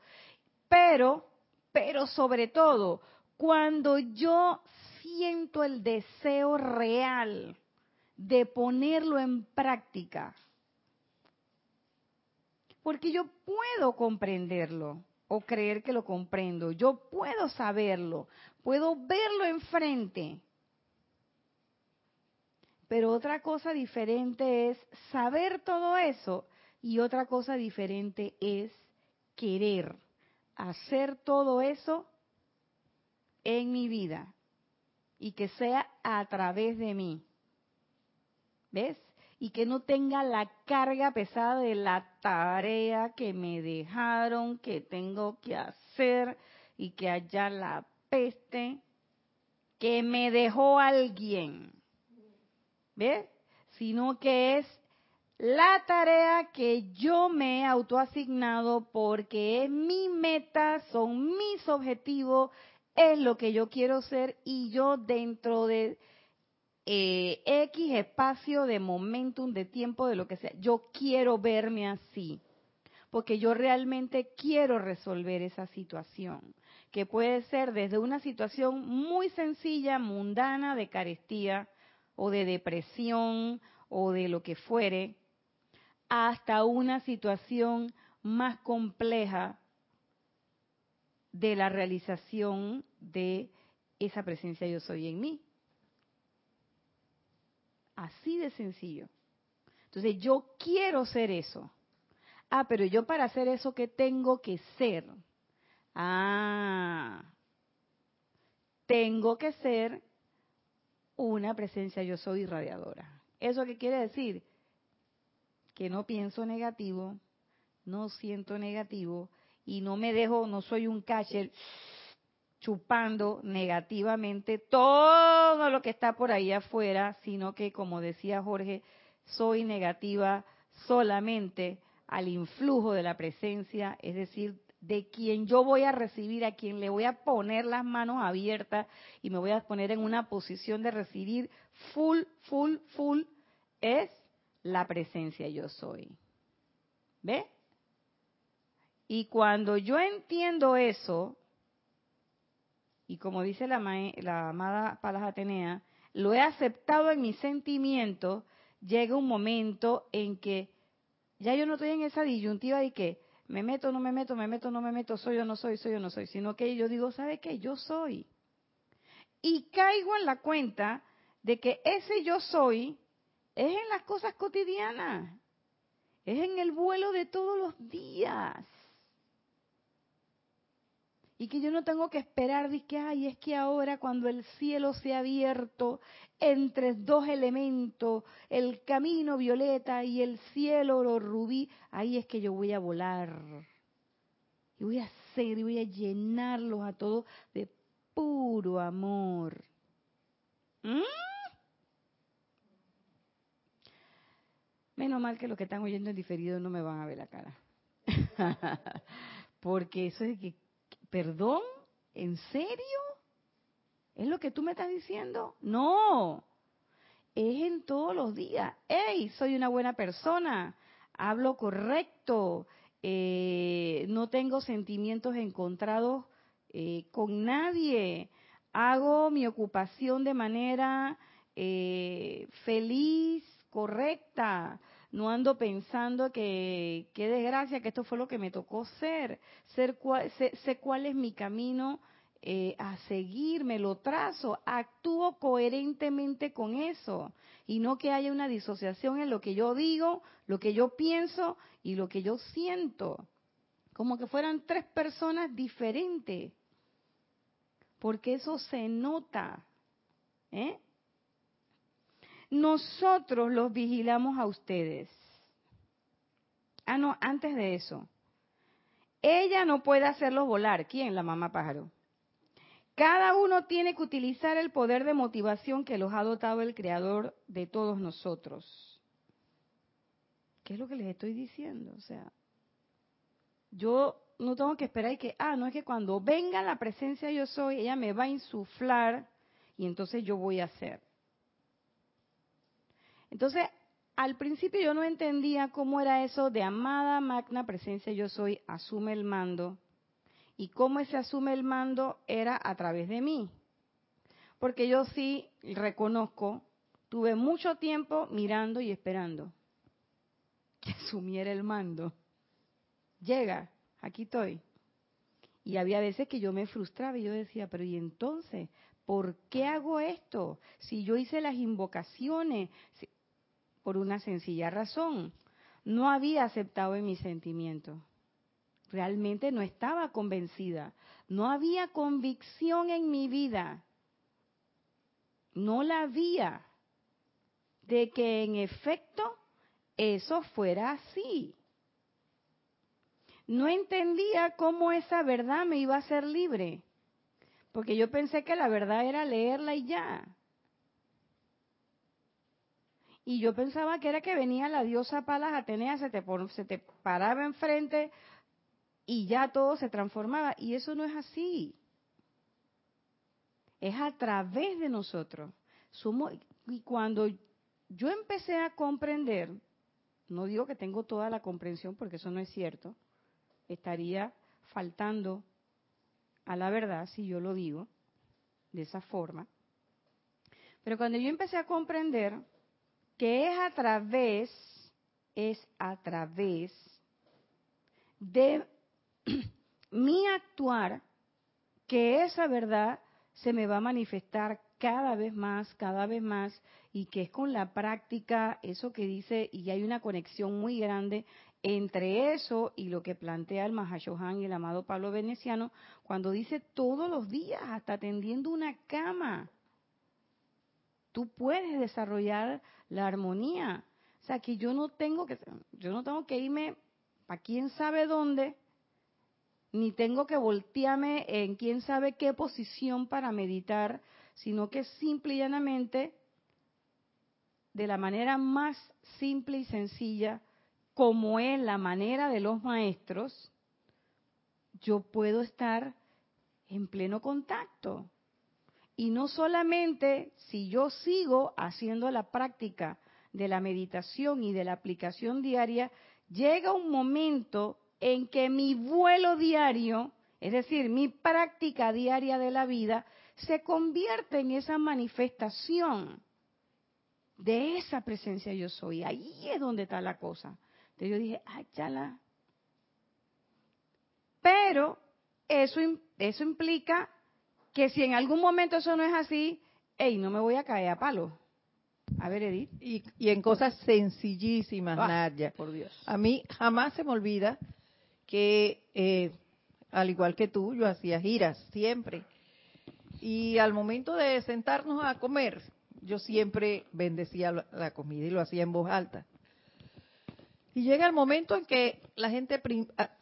pero pero sobre todo cuando yo siento el deseo real de ponerlo en práctica. Porque yo puedo comprenderlo o creer que lo comprendo, yo puedo saberlo, puedo verlo enfrente. Pero otra cosa diferente es saber todo eso y otra cosa diferente es querer hacer todo eso en mi vida y que sea a través de mí. ¿Ves? Y que no tenga la carga pesada de la tarea que me dejaron, que tengo que hacer y que haya la peste que me dejó alguien. ¿Ves? Sino que es la tarea que yo me he autoasignado porque es mi meta, son mis objetivos, es lo que yo quiero ser y yo dentro de eh, X espacio de momentum, de tiempo, de lo que sea, yo quiero verme así. porque yo realmente quiero resolver esa situación, que puede ser desde una situación muy sencilla, mundana, de carestía o de depresión o de lo que fuere, hasta una situación más compleja de la realización de esa presencia yo soy en mí. Así de sencillo. Entonces yo quiero ser eso. Ah, pero yo para hacer eso, ¿qué tengo que ser? Ah, tengo que ser una presencia yo soy irradiadora. ¿Eso qué quiere decir? Que no pienso negativo, no siento negativo y no me dejo, no soy un catcher chupando negativamente todo lo que está por ahí afuera, sino que, como decía Jorge, soy negativa solamente al influjo de la presencia, es decir, de quien yo voy a recibir, a quien le voy a poner las manos abiertas y me voy a poner en una posición de recibir full, full, full, es la presencia yo soy. ¿Ve? Y cuando yo entiendo eso, y como dice la, la amada Palas Atenea, lo he aceptado en mi sentimiento, llega un momento en que ya yo no estoy en esa disyuntiva de que me meto, no me meto, me meto, no me meto, soy o no soy, soy o no soy, sino que yo digo, ¿sabe qué? Yo soy. Y caigo en la cuenta de que ese yo soy es en las cosas cotidianas, es en el vuelo de todos los días y que yo no tengo que esperar de que, ay, es que ahora cuando el cielo se ha abierto entre dos elementos, el camino violeta y el cielo oro rubí, ahí es que yo voy a volar. Y voy a hacer y voy a llenarlos a todos de puro amor. ¿Mm? Menos mal que los que están oyendo en diferido no me van a ver la cara. Porque eso es que ¿Perdón? ¿En serio? ¿Es lo que tú me estás diciendo? No. Es en todos los días. ¡Ey! Soy una buena persona. Hablo correcto. Eh, no tengo sentimientos encontrados eh, con nadie. Hago mi ocupación de manera eh, feliz, correcta. No ando pensando que qué desgracia que esto fue lo que me tocó ser, ser sé, cuál es mi camino eh, a seguir, me lo trazo, actúo coherentemente con eso. Y no que haya una disociación en lo que yo digo, lo que yo pienso y lo que yo siento, como que fueran tres personas diferentes, porque eso se nota, ¿eh? Nosotros los vigilamos a ustedes. Ah, no, antes de eso. Ella no puede hacerlos volar. ¿Quién? La mamá pájaro. Cada uno tiene que utilizar el poder de motivación que los ha dotado el Creador de todos nosotros. ¿Qué es lo que les estoy diciendo? O sea, yo no tengo que esperar y que, ah, no es que cuando venga la presencia yo soy, ella me va a insuflar y entonces yo voy a hacer. Entonces, al principio yo no entendía cómo era eso de amada magna presencia yo soy, asume el mando. Y cómo ese asume el mando era a través de mí. Porque yo sí reconozco, tuve mucho tiempo mirando y esperando que asumiera el mando. Llega, aquí estoy. Y había veces que yo me frustraba y yo decía, pero ¿y entonces? ¿Por qué hago esto? Si yo hice las invocaciones, por una sencilla razón. No había aceptado en mi sentimiento. Realmente no estaba convencida. No había convicción en mi vida. No la había de que en efecto eso fuera así. No entendía cómo esa verdad me iba a hacer libre, porque yo pensé que la verdad era leerla y ya. Y yo pensaba que era que venía la diosa Palas Atenea, se te, se te paraba enfrente y ya todo se transformaba. Y eso no es así. Es a través de nosotros. Somos, y cuando yo empecé a comprender no digo que tengo toda la comprensión porque eso no es cierto, estaría faltando a la verdad si yo lo digo de esa forma. Pero cuando yo empecé a comprender que es a través, es a través de mi actuar que esa verdad se me va a manifestar cada vez más, cada vez más, y que es con la práctica, eso que dice, y hay una conexión muy grande entre eso y lo que plantea el Mahashohan y el amado Pablo Veneciano, cuando dice todos los días, hasta tendiendo una cama, tú puedes desarrollar la armonía. O sea, que yo no tengo que, yo no tengo que irme a quién sabe dónde, ni tengo que voltearme en quién sabe qué posición para meditar, sino que simple y llanamente, de la manera más simple y sencilla, como es la manera de los maestros, yo puedo estar en pleno contacto. Y no solamente si yo sigo haciendo la práctica de la meditación y de la aplicación diaria, llega un momento en que mi vuelo diario, es decir, mi práctica diaria de la vida, se convierte en esa manifestación de esa presencia yo soy. Ahí es donde está la cosa. Entonces yo dije, ay, chala. Pero eso, eso implica que si en algún momento eso no es así, hey, no me voy a caer a palo. A ver, Edith. Y, y en cosas sencillísimas, Ah, Nadia. Por Dios. A mí jamás se me olvida que, eh, al igual que tú, yo hacía giras siempre. Y al momento de sentarnos a comer, yo siempre bendecía la- comida y lo hacía en voz alta. Y llega el momento en que la gente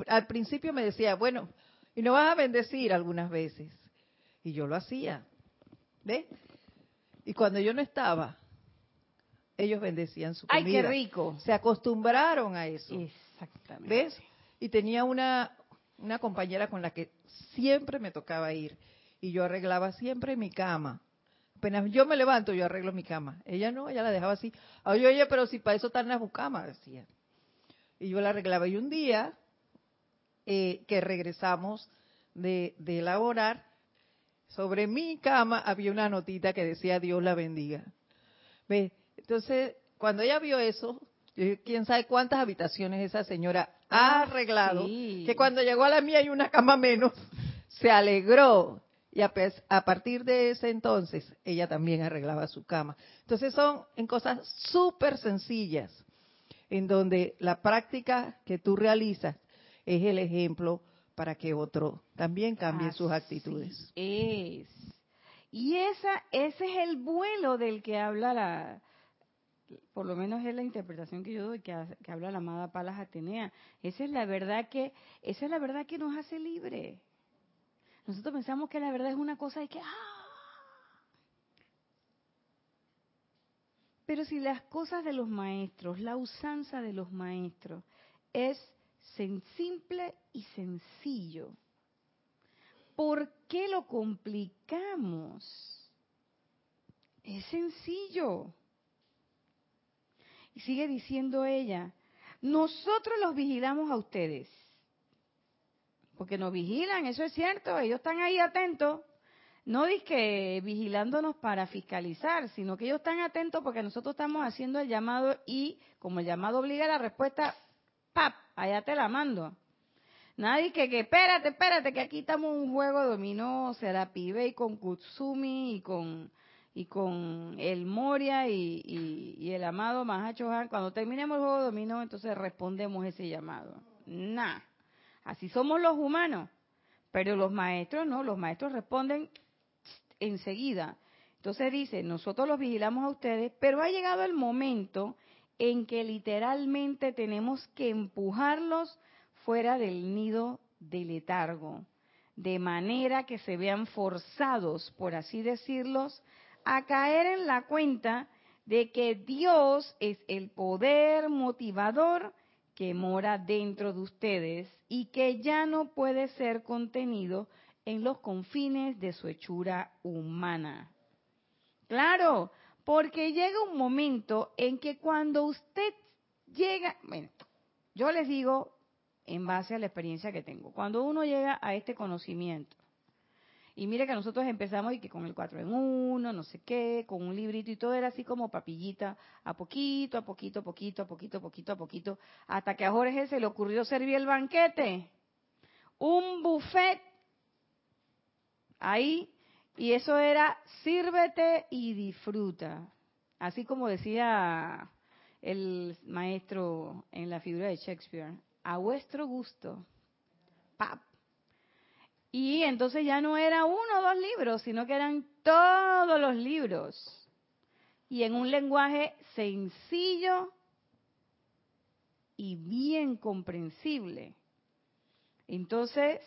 al principio me decía, bueno, y no vas a bendecir algunas veces. Y yo lo hacía. ¿Ves? Y cuando yo no estaba, ellos bendecían su comida. Ay, qué rico. Se acostumbraron a eso. Exactamente. ¿Ves? Y tenía una, una compañera con la que siempre me tocaba ir. Y yo arreglaba siempre mi cama. Apenas yo me levanto, yo arreglo mi cama. Ella no, ella la dejaba así. Oye, oye, pero si para eso están las bucamas, decía. Y yo la arreglaba. Y un día eh, que regresamos de, de elaborar, sobre mi cama había una notita que decía Dios la bendiga. ¿Ves? Entonces, cuando ella vio eso, yo dije, quién sabe cuántas habitaciones esa señora ha Ah, arreglado, sí. que cuando llegó a la mía hay una cama menos, se alegró. Y a, a partir de ese entonces, ella también arreglaba su cama. Entonces son en cosas súper sencillas, en donde la práctica que tú realizas es el ejemplo para que otro también cambie sus actitudes. Es. Y esa, ese es el vuelo del que habla la, por lo menos es la interpretación que yo doy que, ha- que habla la amada Palas Atenea. Esa es la verdad que, esa es la verdad que nos hace libre. Nosotros pensamos que la verdad es una cosa de que, ¡ah! Pero si las cosas de los maestros, la usanza de los maestros es simple y sencillo, ¿por qué lo complicamos? Es sencillo. Y sigue diciendo ella, nosotros los vigilamos a ustedes. Porque nos vigilan, eso es cierto, ellos están ahí atentos. No que vigilándonos para fiscalizar, sino que ellos están atentos porque nosotros estamos haciendo el llamado y como el llamado obliga la respuesta, ¡pap! Allá te la mando. Nadie que, que espérate, espérate, que aquí estamos un juego dominó, Serapi Bey con Kutsumi y con y con el Moria y, y- y el amado Mahacho Han. Cuando terminemos el juego dominó, entonces respondemos ese llamado. Nah. Así somos los humanos. Pero los maestros no, los maestros responden enseguida. Entonces dice, nosotros los vigilamos a ustedes, pero ha llegado el momento en que literalmente tenemos que empujarlos fuera del nido de letargo, de manera que se vean forzados, por así decirlos, a caer en la cuenta de que Dios es el poder motivador que mora dentro de ustedes y que ya no puede ser contenido en los confines de su hechura humana. Claro, porque llega un momento en que cuando usted llega, bueno, yo les digo en base a la experiencia que tengo, cuando uno llega a este conocimiento, y mire que nosotros empezamos y que con el 4 en 1, no sé qué, con un librito y todo era así como papillita, a poquito, a poquito, a poquito, a poquito, a poquito, a poquito, hasta que a Jorge se le ocurrió servir el banquete. Un buffet ahí, y eso era sírvete y disfruta. Así como decía el maestro en la figura de Shakespeare, a vuestro gusto. Pap, y entonces ya no era uno o dos libros, sino que eran todos los libros. Y en un lenguaje sencillo y bien comprensible. Entonces,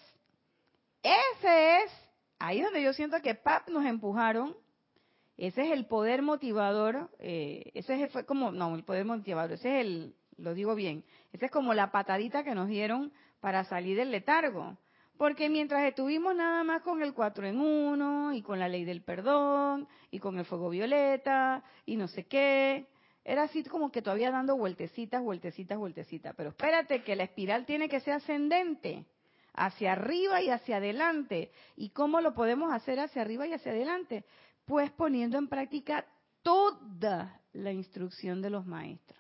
ese es, ahí donde yo siento que PAP nos empujaron, ese es el poder motivador, eh, ese fue como, no, el poder motivador, ese es el, lo digo bien, ese es como la patadita que nos dieron para salir del letargo. Porque mientras estuvimos nada más con el cuatro en uno y con la ley del perdón y con el fuego violeta y no sé qué, era así como que todavía dando vueltecitas, vueltecitas, vueltecitas. Pero espérate que la espiral tiene que ser ascendente, hacia arriba y hacia adelante. ¿Y cómo lo podemos hacer hacia arriba y hacia adelante? Pues poniendo en práctica toda la instrucción de los maestros.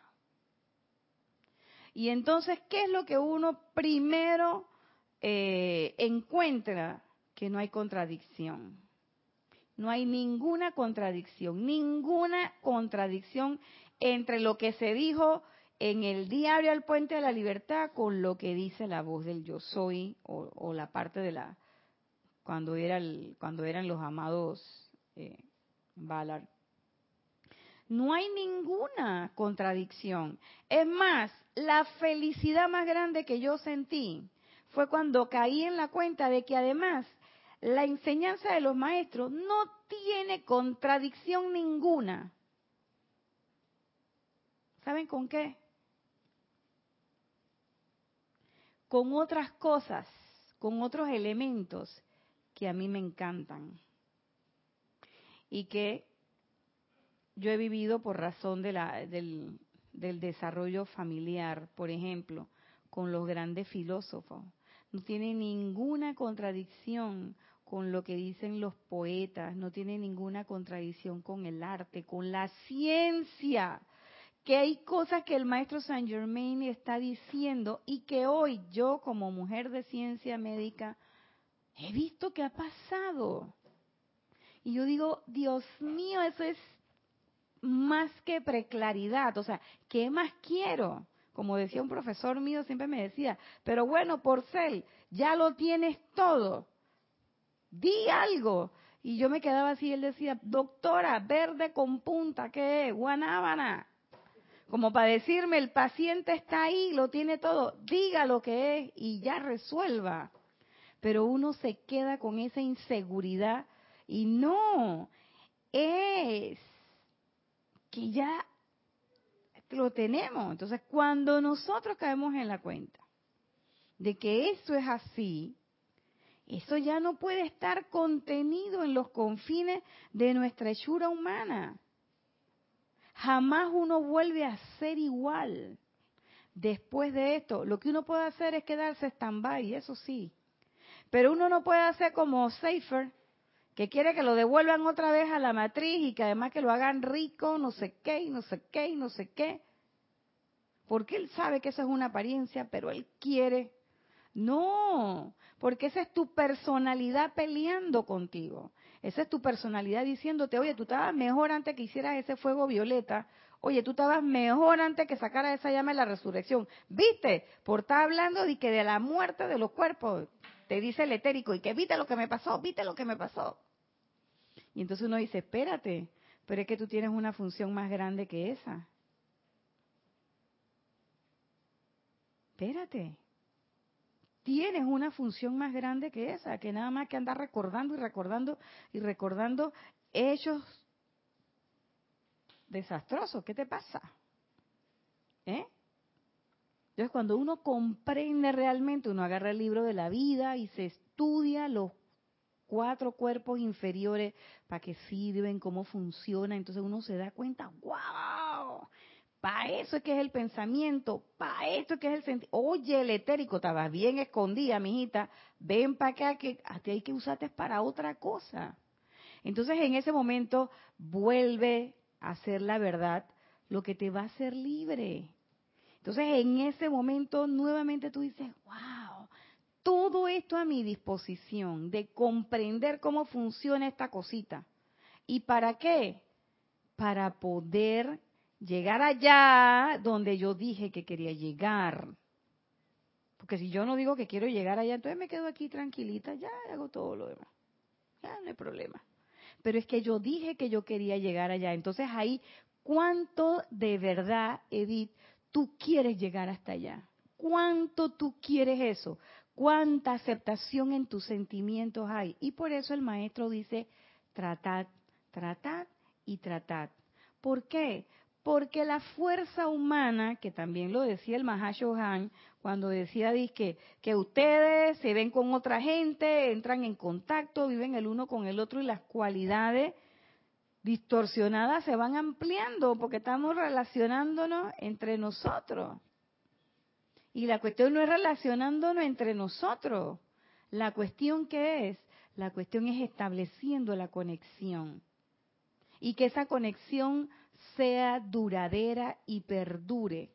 Y entonces, ¿qué es lo que uno primero eh, encuentra que no hay contradicción. No hay ninguna contradicción, ninguna contradicción entre lo que se dijo en el diario al puente de la libertad con lo que dice la voz del yo soy o, la parte de la cuando era el, cuando eran los amados eh, Valar. No hay ninguna contradicción. Es más, la felicidad más grande que yo sentí fue cuando caí en la cuenta de que además la enseñanza de los maestros no tiene contradicción ninguna. ¿Saben con qué? Con otras cosas, con otros elementos que a mí me encantan. Y que yo he vivido por razón de la, del, del desarrollo familiar, por ejemplo, con los grandes filósofos. No tiene ninguna contradicción con lo que dicen los poetas, no tiene ninguna contradicción con el arte, con la ciencia, que hay cosas que el maestro Saint Germain está diciendo y que hoy yo como mujer de ciencia médica he visto que ha pasado. Y yo digo, Dios mío, eso es más que preclaridad, o sea, ¿qué más quiero? como decía un profesor mío, siempre me decía, pero bueno, Porcel, ya lo tienes todo, di algo. Y yo me quedaba así, él decía, doctora, verde con punta, ¿qué es? Guanábana. Como para decirme, el paciente está ahí, lo tiene todo, diga lo que es y ya resuelva. Pero uno se queda con esa inseguridad y no, es que ya lo tenemos. Entonces, cuando nosotros caemos en la cuenta de que eso es así, eso ya no puede estar contenido en los confines de nuestra hechura humana. Jamás uno vuelve a ser igual. Después de esto, lo que uno puede hacer es quedarse stand-by, eso sí. Pero uno no puede hacer como Safer, que quiere que lo devuelvan otra vez a la matriz y que además que lo hagan rico, no sé qué, y no sé qué, y no sé qué. Porque él sabe que eso es una apariencia, pero él quiere. No, porque esa es tu personalidad peleando contigo. Esa es tu personalidad diciéndote, oye, tú estabas mejor antes que hicieras ese fuego violeta. Oye, tú estabas mejor antes que sacaras esa llama de la resurrección. ¿Viste? Por estar hablando de que de la muerte de los cuerpos, te dice el etérico, y que viste lo que me pasó, viste lo que me pasó. Y entonces uno dice, espérate, pero es que tú tienes una función más grande que esa. Espérate, tienes una función más grande que esa, que nada más que andar recordando y recordando y recordando hechos desastrosos. ¿Qué te pasa? ¿Eh? Entonces, cuando uno comprende realmente, uno agarra el libro de la vida y se estudia los cuatro cuerpos inferiores, para qué sirven, cómo funciona, entonces uno se da cuenta, wow, para eso es que es el pensamiento, para esto es que es el sentido. Oye, el etérico, estaba bien escondida, mijita, ven para acá, que a ti hay que usarte para otra cosa. Entonces en ese momento vuelve a ser la verdad lo que te va a hacer libre. Entonces en ese momento nuevamente tú dices, wow, todo esto a mi disposición de comprender cómo funciona esta cosita. ¿Y para qué? Para poder llegar allá donde yo dije que quería llegar. Porque si yo no digo que quiero llegar allá, entonces me quedo aquí tranquilita, ya hago todo lo demás. Ya no hay problema. Pero es que yo dije que yo quería llegar allá. Entonces ahí, ¿cuánto de verdad, Edith, tú quieres llegar hasta allá? ¿Cuánto tú quieres eso? ¿Cuánta aceptación en tus sentimientos hay? Y por eso el maestro dice, tratad, tratad y tratad. ¿Por qué? Porque la fuerza humana, que también lo decía el Mahashohan, cuando decía que, que ustedes se ven con otra gente, entran en contacto, viven el uno con el otro y las cualidades distorsionadas se van ampliando porque estamos relacionándonos entre nosotros. Y la cuestión no es relacionándonos entre nosotros. La cuestión que es, la cuestión es estableciendo la conexión. Y que esa conexión sea duradera y perdure.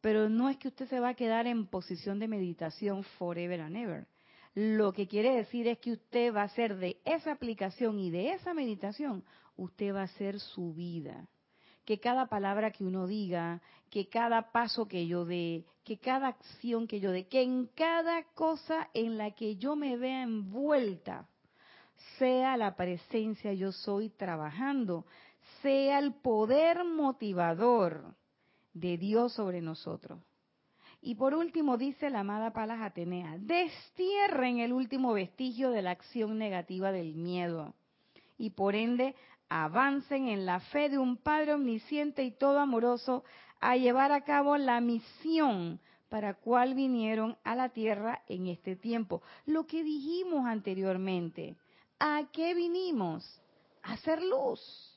Pero no es que usted se va a quedar en posición de meditación forever and ever. Lo que quiere decir es que usted va a hacer de esa aplicación y de esa meditación, usted va a hacer su vida. Que cada palabra que uno diga, que cada paso que yo dé, que cada acción que yo dé, que en cada cosa en la que yo me vea envuelta, sea la presencia yo soy trabajando, sea el poder motivador de Dios sobre nosotros. Y por último dice la amada Palas Atenea, destierren el último vestigio de la acción negativa del miedo y por ende avancen en la fe de un Padre omnisciente y todo amoroso a llevar a cabo la misión para cual vinieron a la tierra en este tiempo. Lo que dijimos anteriormente, ¿a qué vinimos? A hacer luz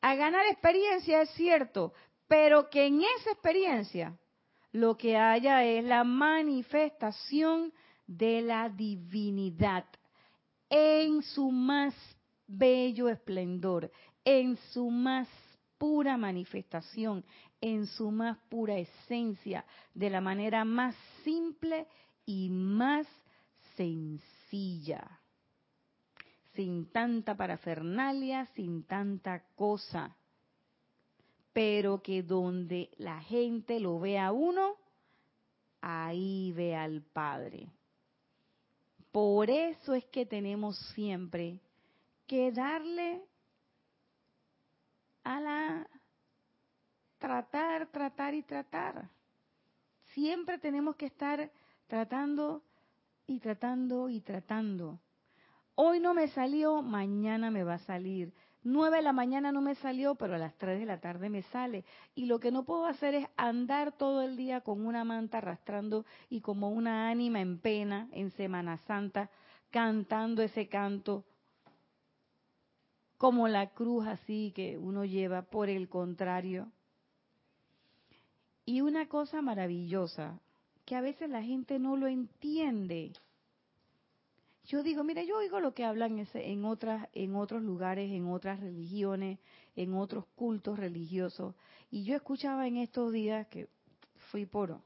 a ganar experiencia, es cierto, pero que en esa experiencia lo que haya es la manifestación de la divinidad en su más bello esplendor, en su más pura manifestación, en su más pura esencia, de la manera más simple y más sencilla sin tanta parafernalia, sin tanta cosa, pero que donde la gente lo ve a uno, ahí ve al Padre. Por eso es que tenemos siempre que darle a la tratar, tratar y tratar. Siempre tenemos que estar tratando y tratando y tratando Hoy no me salió, mañana me va a salir. Nueve de la mañana no me salió, pero a las tres de la tarde me sale. Y lo que no puedo hacer es andar todo el día con una manta arrastrando y como una ánima en pena en Semana Santa, cantando ese canto como la cruz así que uno lleva, por el contrario. Y una cosa maravillosa, que a veces la gente no lo entiende yo digo, mira, yo oigo lo que hablan en, otras, en otros lugares, en otras religiones, en otros cultos religiosos. Y yo escuchaba en estos días que fui por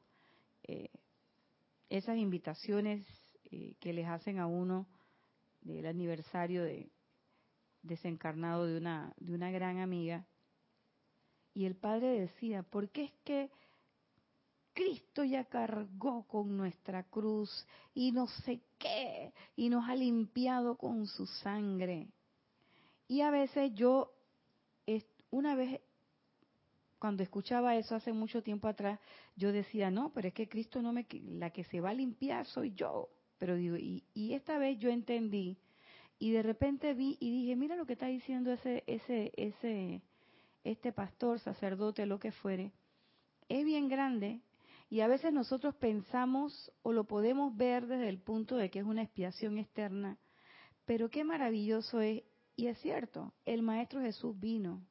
eh, esas invitaciones eh, que les hacen a uno del aniversario de desencarnado de una, de una gran amiga. Y el padre decía, ¿por qué es que Cristo ya cargó con nuestra cruz y no sé qué, y nos ha limpiado con su sangre. Y a veces yo, una vez, cuando escuchaba eso hace mucho tiempo atrás, yo decía, no, pero es que Cristo no me, la que se va a limpiar soy yo. Pero digo, y, y esta vez yo entendí, y de repente vi y dije, mira lo que está diciendo ese, ese, ese, este pastor, sacerdote, lo que fuere, es bien grande y a veces nosotros pensamos o lo podemos ver desde el punto de que es una expiación externa, pero qué maravilloso es, y es cierto, el Maestro Jesús vino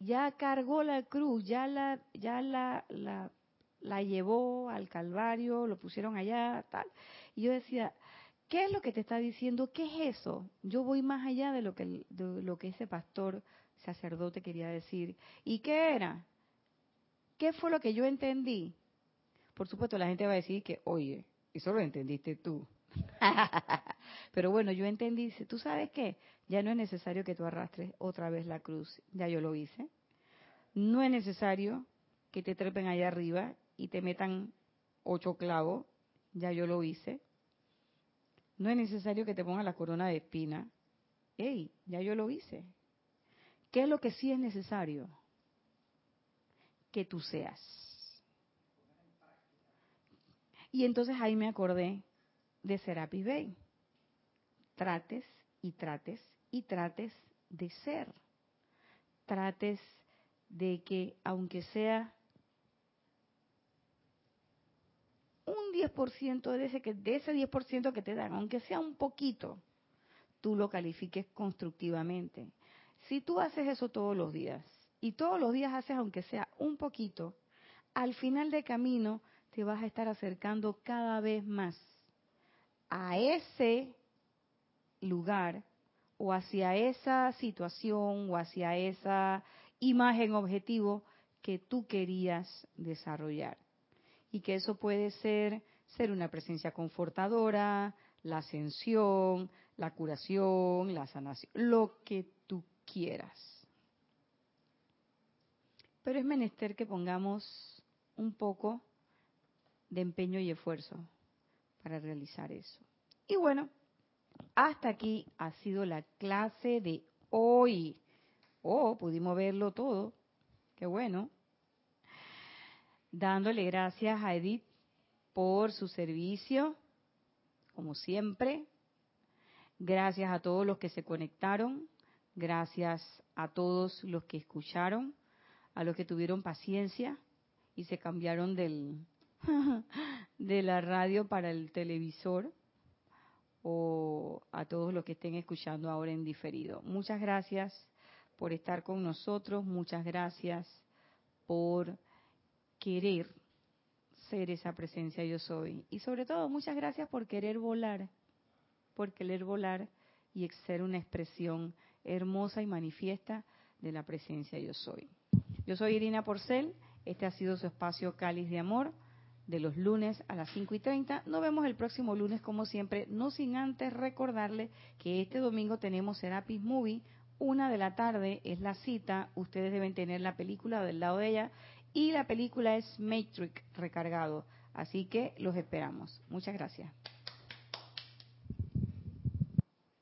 ya cargó la cruz, ya la, ya la, la, la llevó al Calvario, lo pusieron allá, tal. Y yo decía, ¿qué es lo que te está diciendo? ¿Qué es eso? Yo voy más allá de lo que, de lo que ese pastor sacerdote quería decir. ¿Y qué era? ¿Qué fue lo que yo entendí? Por supuesto, la gente va a decir que, oye, eso lo entendiste tú. Pero bueno, yo entendí, ¿tú sabes qué? Ya no es necesario que tú arrastres otra vez la cruz, ya yo lo hice. No es necesario que te trepen allá arriba y te metan ocho clavos, ya yo lo hice. No es necesario que te pongan la corona de espina, ¡Ey! Ya yo lo hice. ¿Qué es lo que sí es necesario? Que tú seas. Y entonces ahí me acordé de Serapis Bay. Trates y trates y trates de ser. Trates de que, aunque sea un 10% de ese, que, de ese 10% que te dan, aunque sea un poquito, tú lo califiques constructivamente. Si tú haces eso todos los días y todos los días haces aunque sea un poquito, al final de camino te vas a estar acercando cada vez más a ese lugar o hacia esa situación o hacia esa imagen objetivo que tú querías desarrollar. Y que eso puede ser ser una presencia confortadora, la ascensión, la curación, la sanación, lo que tú quieras. Pero es menester que pongamos un poco de empeño y esfuerzo para realizar eso. Y bueno, hasta aquí ha sido la clase de hoy. Oh, pudimos verlo todo. Qué bueno. Dándole gracias a Edith por su servicio, como siempre. Gracias a todos los que se conectaron. Gracias a todos los que escucharon, a los que tuvieron paciencia y se cambiaron del, de la radio para el televisor o a todos los que estén escuchando ahora en diferido. Muchas gracias por estar con nosotros, muchas gracias por querer ser esa presencia yo soy y sobre todo muchas gracias por querer volar, por querer volar y ser una expresión hermosa y manifiesta de la presencia yo soy. Yo soy Irina Porcel, este ha sido su espacio Cáliz de Amor de los lunes a las 5 y 30. Nos vemos el próximo lunes como siempre, no sin antes recordarle que este domingo tenemos Serapis Movie, una de la tarde es la cita, ustedes deben tener la película del lado de ella y la película es Matrix recargado, así que los esperamos. Muchas gracias.